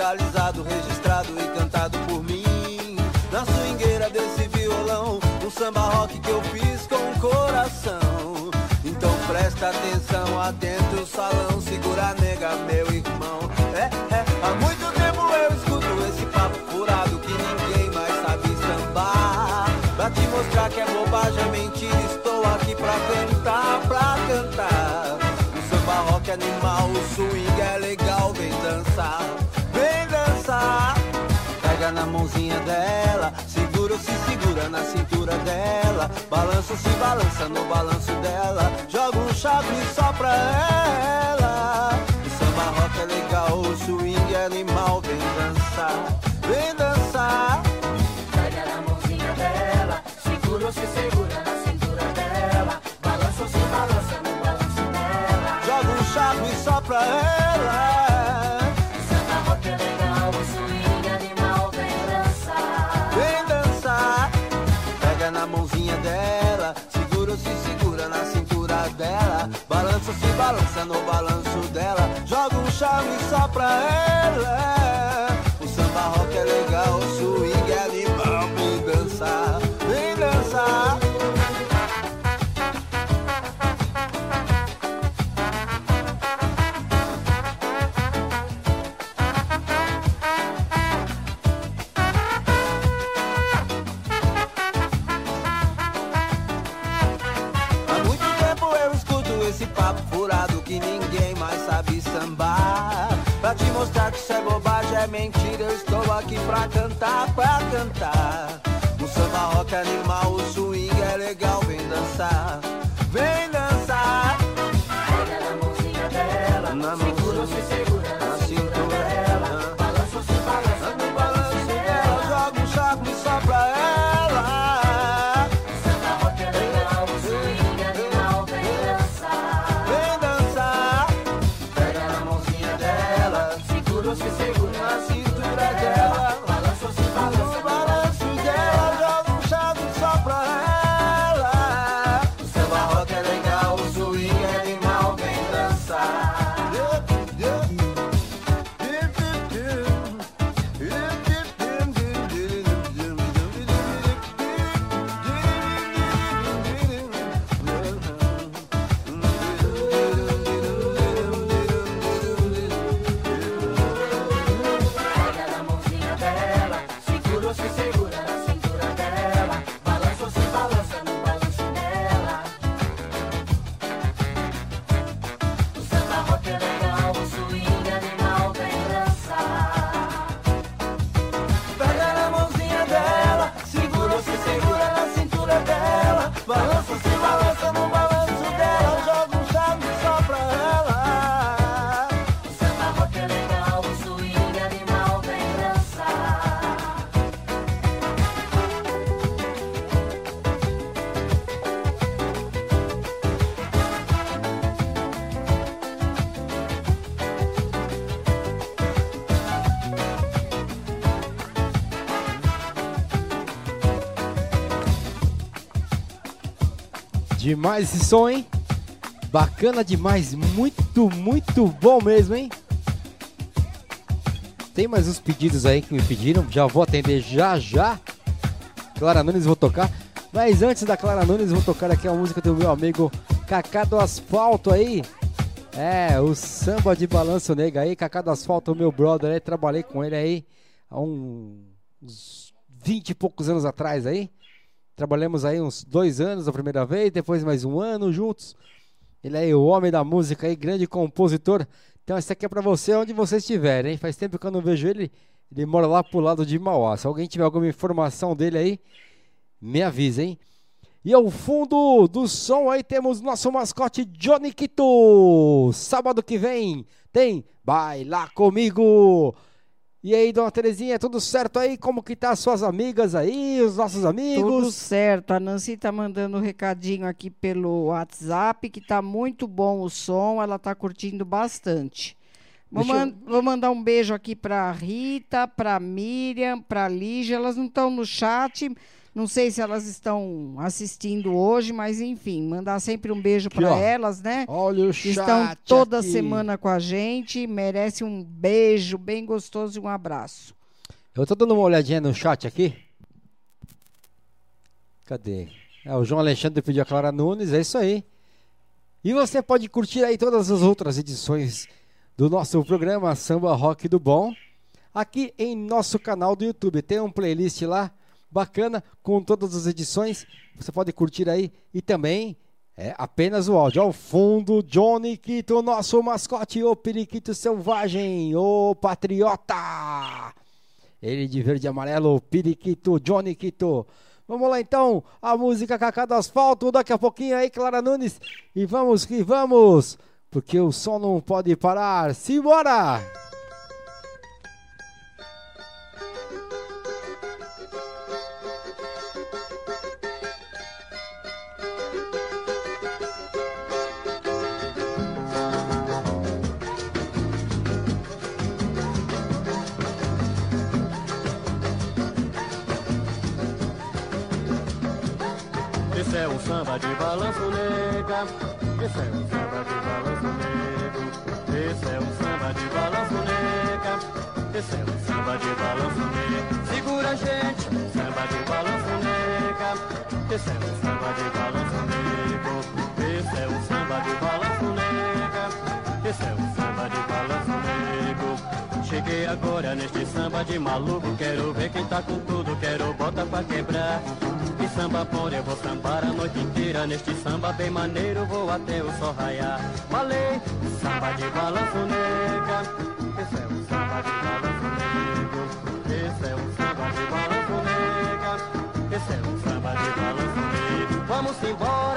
Tropicalizado, registrado e cantado por mim. Na swingueira desse violão, um samba rock que eu fiz com coração. Então presta atenção, atento o salão, segura a nega, meu irmão. É, é, há muito tempo eu escuto esse papo furado que ninguém mais sabe sambar. Pra te mostrar que é bobagem, é mentira, estou aqui pra cantar, pra cantar. O samba rock é animal, o swing é legal, vem dançar. Pega na mãozinha dela, segura ou se segura na cintura dela. Balança ou se balança no balanço dela. Joga um chaco e só pra ela. O samba rock é legal, o swing é animal, vem dançar, vem dançar. Pega na mãozinha dela, segura ou se segura na cintura dela. Balança ou se balança no balanço dela. Joga um chaco e só pra ela. Balança ou é bobagem, é mentira, eu estou aqui pra cantar, pra cantar. O samba rock animal, o swing é legal, vem dançar, vem Demais esse som, hein? Bacana demais, muito, muito bom mesmo, hein? Tem mais uns pedidos aí que me pediram, já vou atender já já. Clara Nunes vou tocar, mas antes da Clara Nunes vou tocar aqui a música do meu amigo Cacá do Asfalto aí. É, o samba de balanço nega aí, Cacá do Asfalto, meu brother aí, trabalhei com ele aí há uns 20 e poucos anos atrás aí. Trabalhamos aí uns dois anos a primeira vez, depois mais um ano juntos. Ele é o homem da música aí, grande compositor. Então esse aqui é pra você onde você estiver, hein? Faz tempo que eu não vejo ele. Ele mora lá pro lado de Mauá. Se alguém tiver alguma informação dele aí, me avisa, hein? E ao fundo do som aí temos nosso mascote Johnny Quito. Sábado que vem tem Baila Comigo. E aí, dona Terezinha, tudo certo aí? Como que tá as suas amigas aí, os nossos Tudo amigos? certo. A Nancy tá mandando um recadinho aqui pelo WhatsApp que tá muito bom o som, ela tá curtindo bastante. Vou, Deixa eu- man- vou mandar um beijo aqui pra Rita, pra Miriam, pra Lígia. Elas não estão no chat, não sei se elas estão assistindo hoje, mas enfim, mandar sempre um beijo para elas, né? Olha o chat estão toda aqui. semana com a gente, merece um beijo bem gostoso e um abraço. Eu tô dando uma olhadinha no chat aqui. Cadê? É, o João Alexandre pediu a Clara Nunes, é isso aí. E você pode curtir aí todas as outras edições do nosso programa Samba Rock do Bom, aqui em nosso canal do YouTube. Tem um playlist lá bacana com todas as edições. Você pode curtir aí e também é apenas o áudio. Ao fundo, Johnny Quito, nosso mascote, o periquito selvagem, o patriota. Ele de verde e amarelo, periquito, Johnny Quito. Vamos lá então, a música Cacá do Asfalto, daqui a pouquinho aí, Clara Nunes. E vamos que vamos, porque o som não pode parar. Simbora! Samba de balanço nega. Esse é um samba de balanço nego. Esse é um samba de balanço nega. Esse é um samba de balanço nega. Segura a gente, samba de balanço nega. Esse é um samba de balanço nego. Esse é um samba de balanço nega. Esse é um Cheguei agora neste samba de maluco. Quero ver quem tá com tudo. Quero bota pra quebrar. E samba bom, eu vou sambar a noite inteira Neste samba bem maneiro, vou até o sol raiar Falei, samba de balanço nega Esse é um samba de balanço nego Esse é um samba de balanço nega Esse é um samba de balanço nego Vamos embora,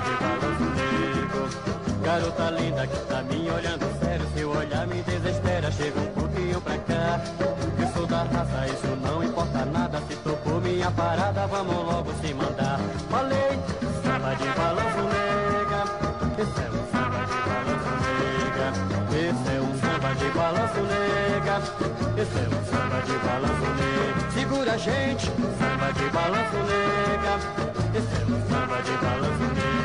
de balanço nego Garota linda que tá me olhando sério Seu olhar me desespera, chega um pouquinho pra cá Eu sou da raça, isso não importa nada. Se tocou minha parada, vamos logo se mandar. Falei, samba de balanço nega Esse é um samba de balanço nega Esse é um samba de balanço nega Esse é um samba de balanço nega Segura gente, samba de balanço nega Esse é um samba de balanço nego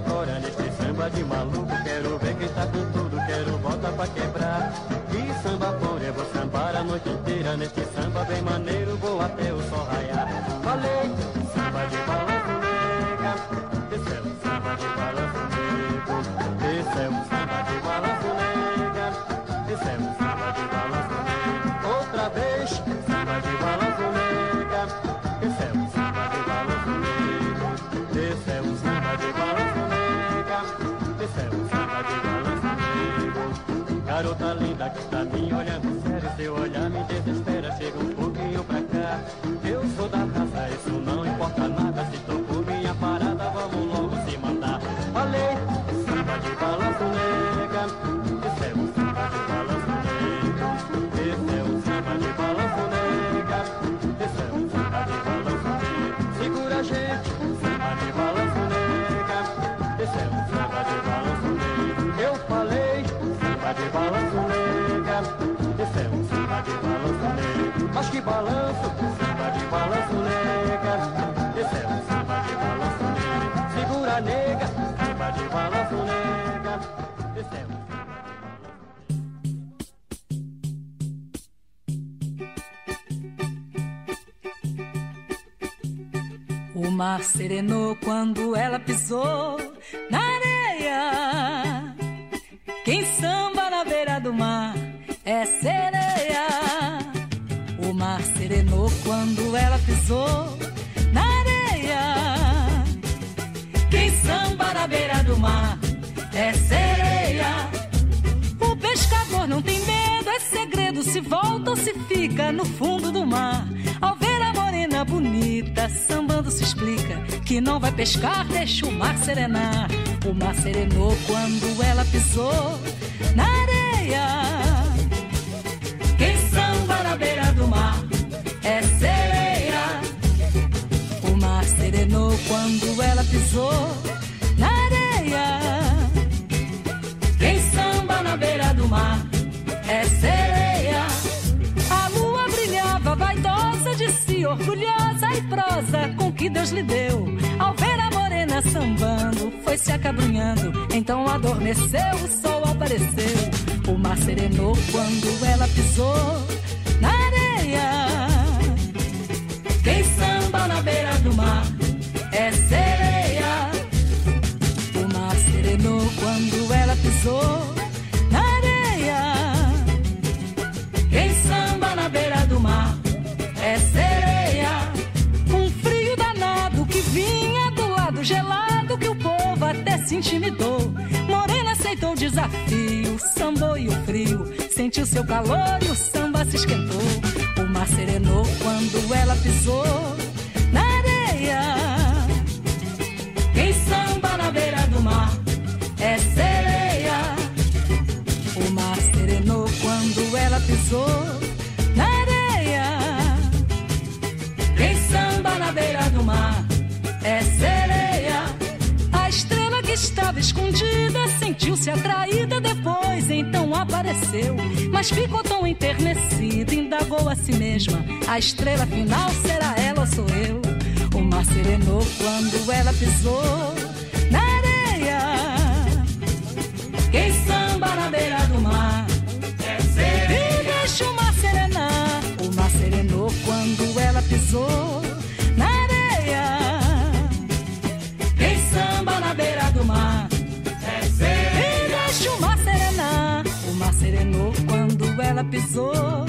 agora neste samba de maluco Quero ver quem tá com tudo, quero volta pra quebrar. Que samba bom, eu vou sambar a noite inteira Neste samba bem maneiro, vou até o sol raiar. Falei, Garota que balanço, samba de balanço nega. Esse é um samba de balanço nega. Segura nega, samba de balanço nega. Esse é um de O mar serenou quando ela pisou quando ela pisou na areia. Quem samba na beira do mar é sereia. O pescador não tem medo, é segredo se volta ou se fica no fundo do mar. Ao ver a morena bonita, sambando se explica que não vai pescar, deixa o mar serenar. O mar serenou quando ela pisou na areia. Quem samba na beira do mar quando ela pisou na areia. Quem samba na beira do mar é sereia. A lua brilhava, vaidosa de si, orgulhosa e prosa com que Deus lhe deu. Ao ver a morena sambando, foi se acabrunhando. Então adormeceu, o sol apareceu. O mar serenou quando ela pisou pisou na areia. Quem samba na beira do mar é sereia. Um frio danado que vinha do lado gelado que o povo até se intimidou. Morena aceitou o desafio, sambou e o frio. Sentiu seu calor e o samba se esquentou. O mar serenou quando ela pisou na areia. Quem samba na beira do mar é sereia. A estrela que estava escondida sentiu-se atraída depois, então apareceu. Mas ficou tão enternecida, indagou a si mesma. A estrela final será ela ou sou eu? O mar serenou quando ela pisou na areia. Quem samba na beira do mar deixa o mar serenar. O mar serenou quando ela pisou na areia. Quem samba na beira do mar é sereia. E deixa o mar serenar. O mar serenou quando ela pisou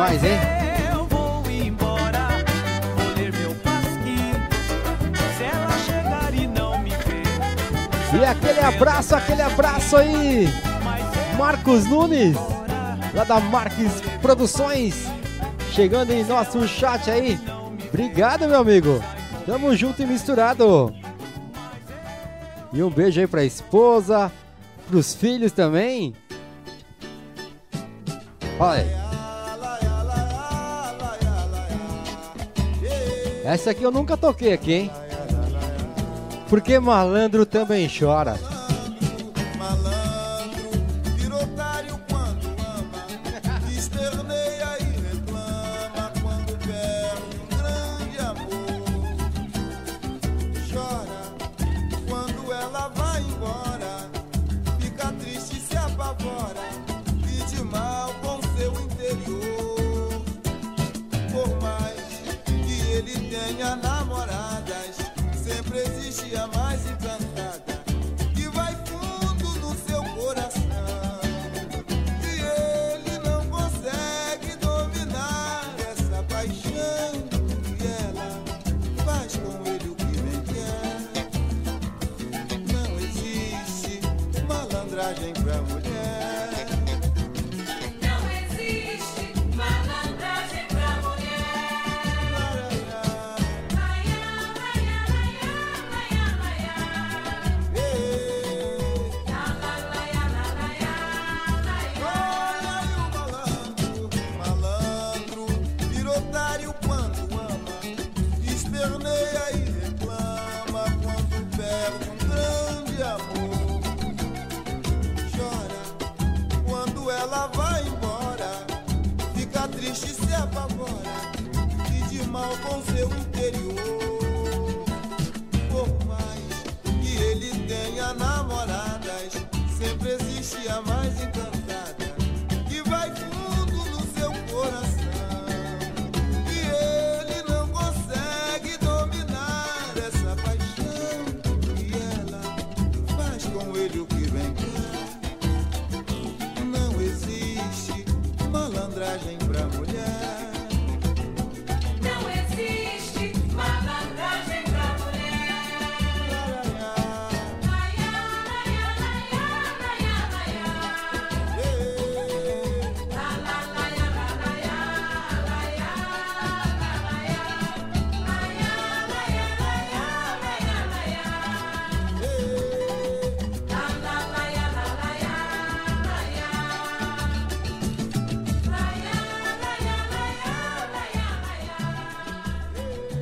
demais, hein? Eu vou embora, vou ler meu pasquim. Se ela chegar e não me ver, E aquele abraço, aquele abraço aí, Marcos Nunes, lá da Marques Produções, chegando em nosso chat aí. Obrigado, meu amigo. Tamo junto e misturado. E um beijo aí pra esposa, pros filhos também. Olha. aí. Essa aqui eu nunca toquei aqui, hein? Porque malandro também chora.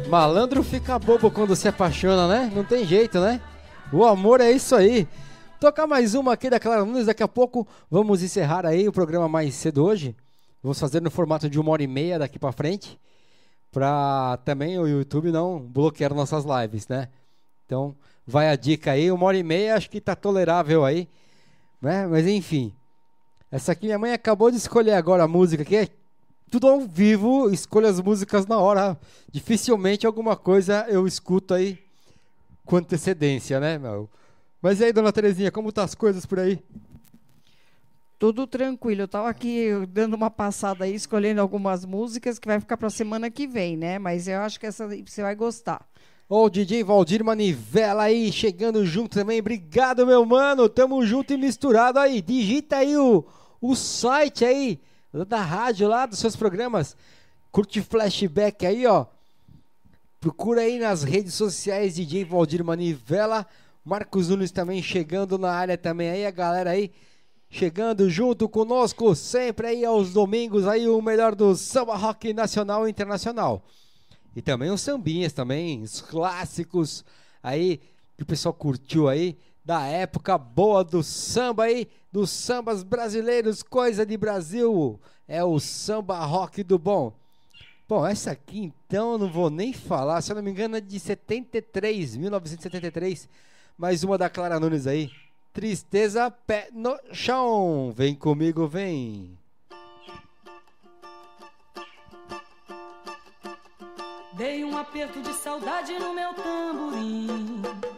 Malandro fica bobo quando se apaixona, né? Não tem jeito, né? O amor é isso aí. Tocar mais uma aqui da Clara Nunes, daqui a pouco vamos encerrar aí o programa mais cedo hoje. Vamos fazer no formato de uma hora e meia daqui pra frente. Pra também o YouTube não bloquear nossas lives, né? Então, vai a dica aí, uma hora e meia, acho que tá tolerável aí. Né? Mas enfim. Essa aqui minha mãe acabou de escolher agora a música aqui. É tudo ao vivo, escolho as músicas na hora. Dificilmente alguma coisa eu escuto aí com antecedência, né, meu? Mas e aí, dona Terezinha, como tá as coisas por aí? Tudo tranquilo. Eu tava aqui dando uma passada aí, escolhendo algumas músicas que vai ficar pra semana que vem, né? Mas eu acho que essa você vai gostar. Ô, o DJ Valdir Manivela aí, chegando junto também. Obrigado, meu mano. Tamo junto e misturado aí. Digita aí o, o site aí da rádio lá, dos seus programas. Curte flashback aí, ó. Procura aí nas redes sociais DJ Valdir Manivela. Marcos Nunes também chegando na área também aí, a galera aí chegando junto conosco sempre aí aos domingos aí o melhor do samba rock nacional e internacional. E também os sambinhas também, os clássicos aí que o pessoal curtiu aí da época boa do samba aí, dos sambas brasileiros, coisa de Brasil. É o samba rock do bom. Bom, essa aqui então eu não vou nem falar, se eu não me engano é de 73, 1973. Mais uma da Clara Nunes aí. Tristeza, pé no chão. Vem comigo, vem. Dei um aperto de saudade no meu tamborim.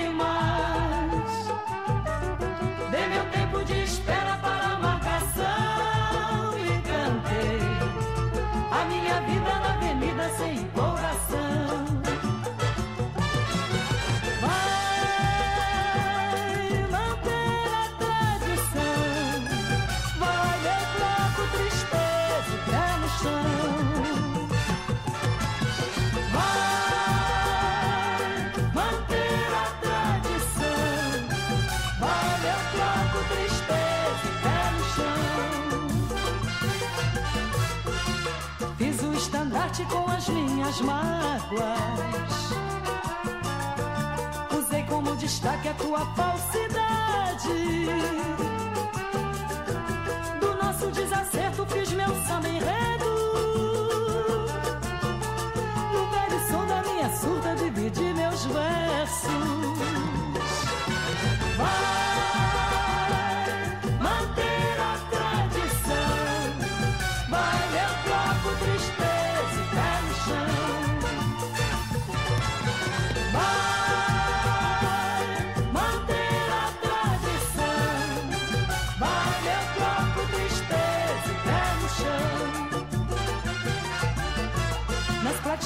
Com as minhas mágoas. Usei como destaque a tua falsidade. Do nosso desacerto fiz meu samba enredo. No velho som da minha surda dividi meus versos.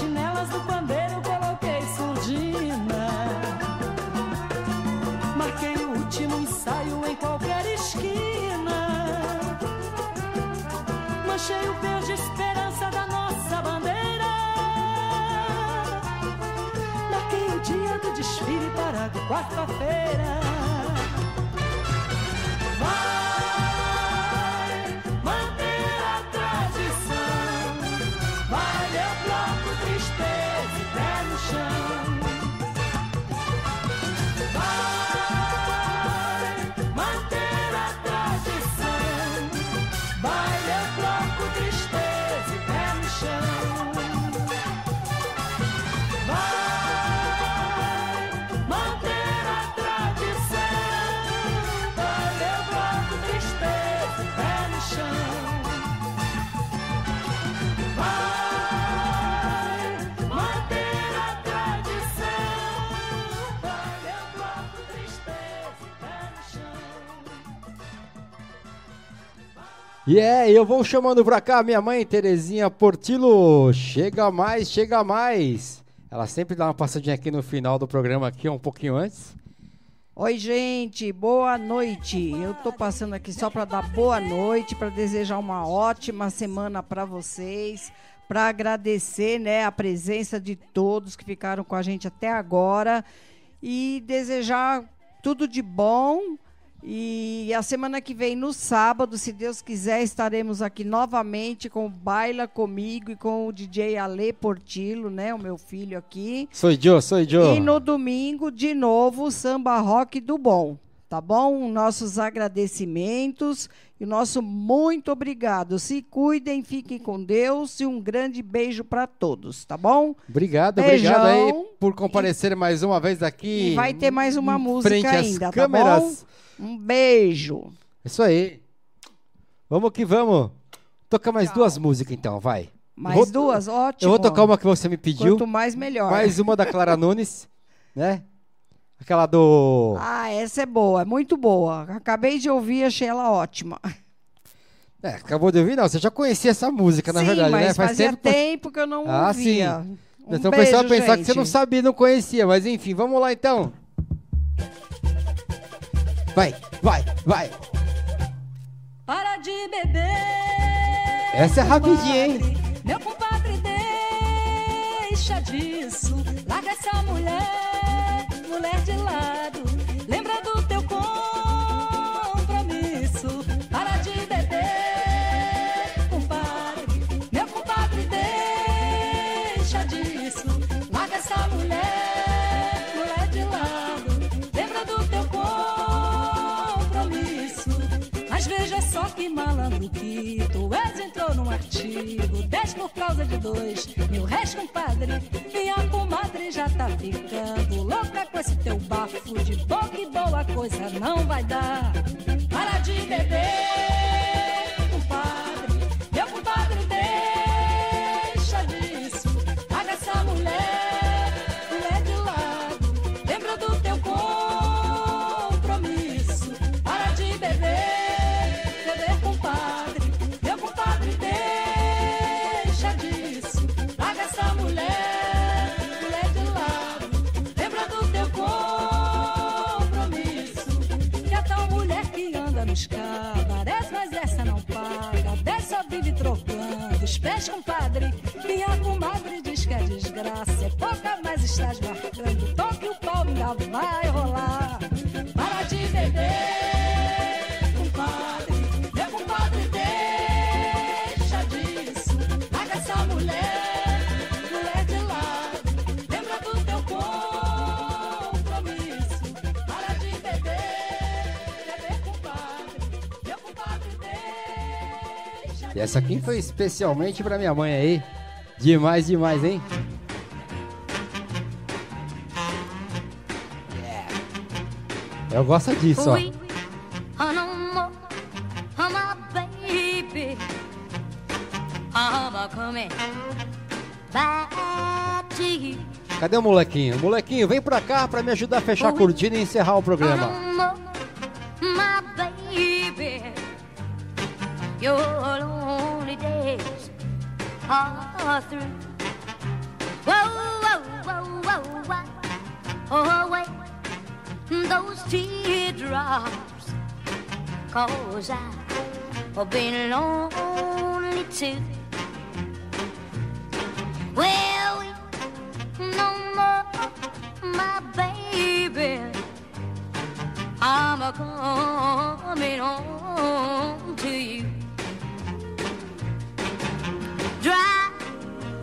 Platinelas do pandeiro coloquei surdina. Marquei o último ensaio em qualquer esquina. Manchei o verde esperança da nossa bandeira. Marquei o dia do desfile para quarta-feira. E é, eu vou chamando pra cá minha mãe Terezinha Portilo. Chega mais, chega mais. Ela sempre dá uma passadinha aqui no final do programa aqui, um pouquinho antes. Oi, gente, boa noite. Eu tô passando aqui só para dar boa noite, para desejar uma ótima semana para vocês, para agradecer, né, a presença de todos que ficaram com a gente até agora e desejar tudo de bom. E a semana que vem, no sábado, se Deus quiser, estaremos aqui novamente com o Baila Comigo e com o DJ Ale Portilo, né? O meu filho aqui. Sou eu, sou eu. E no domingo, de novo, samba rock do bom. Tá bom? Nossos agradecimentos e o nosso muito obrigado. Se cuidem, fiquem com Deus e um grande beijo para todos, tá bom? Obrigado, Beijão. obrigado aí por comparecer mais uma vez aqui. E vai ter mais uma música ainda, câmeras. tá bom? Um beijo. Isso aí. Vamos que vamos. Tocar mais duas músicas então, vai. Mais Vou- duas? Ótimo. Eu vou tocar uma que você me pediu. Quanto mais, melhor. Mais uma da Clara Nunes, né? Aquela do. Ah, essa é boa, é muito boa. Acabei de ouvir, achei ela ótima. É, acabou de ouvir? Não, você já conhecia essa música, na Sim, verdade, mas né? fazia tempo que eu não ah, ouvia. Sim. Um então o pessoal beijo, pensar que você não sabia, não conhecia, mas enfim, vamos lá então. Vai, vai, vai. Para de beber. Essa é rapidinha, hein? Meu compadre, deixa disso. Larga essa mulher, mulher de lado. Lembra do teu compromisso. Para de beber, compadre. Meu compadre, deixa disso. Larga essa mulher, mulher de lado. Lembra do teu compromisso. Mas veja só que malandro Dez por causa de dois, mil reis, compadre. Minha comadre já tá ficando louca com esse teu bafo de boca e boa coisa não vai dar. Para de beber, pés, compadre. Minha comadre diz que a desgraça é pouca, mas estás marcando. Toque o pau ainda vai rolar. E essa aqui foi especialmente pra minha mãe aí. Demais, demais, hein? Eu gosto disso, ó. Cadê o molequinho? Molequinho, vem pra cá pra me ajudar a fechar a cortina e encerrar o programa. No are through. Whoa, whoa, whoa, whoa, whoa. Oh, wait, those teardrops. Cause I've been lonely too. Well, no more, my baby. I'm a coming home to you.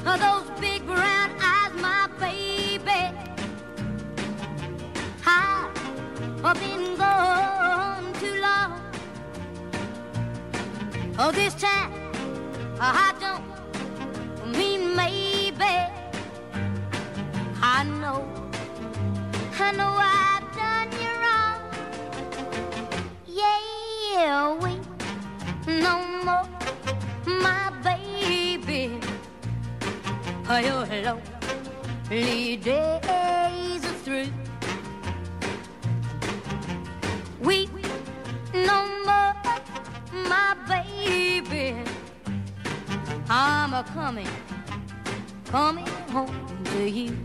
Those big brown eyes, my baby. I've been gone too long. Oh, this time I Your lonely days are through. We no more, my baby. I'm a coming, coming home to you.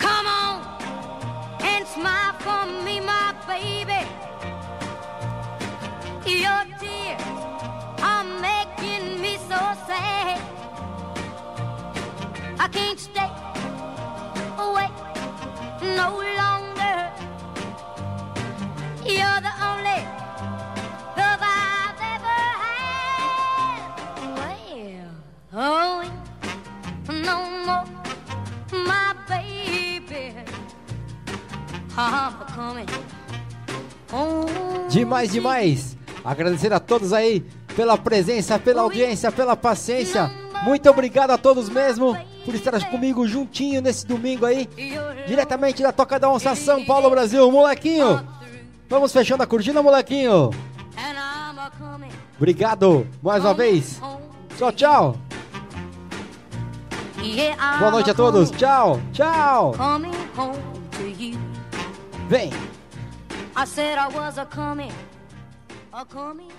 Come on and smile for me, my baby. Your tears are making me so sad. Can't stay away no longer. You're the only love I've ever had. Well, oh, no more, my baby. I'm coming. Demais, demais. Agradecer a todos aí pela presença, pela audiência, pela paciência. Muito obrigado a todos mesmo por estar comigo juntinho nesse domingo aí, diretamente da Toca da Onça São Paulo, Brasil. Molequinho, vamos fechando a cortina, molequinho. Obrigado mais uma vez. Tchau, tchau. Boa noite a todos. Tchau, tchau. Vem. I said I was a coming, a coming.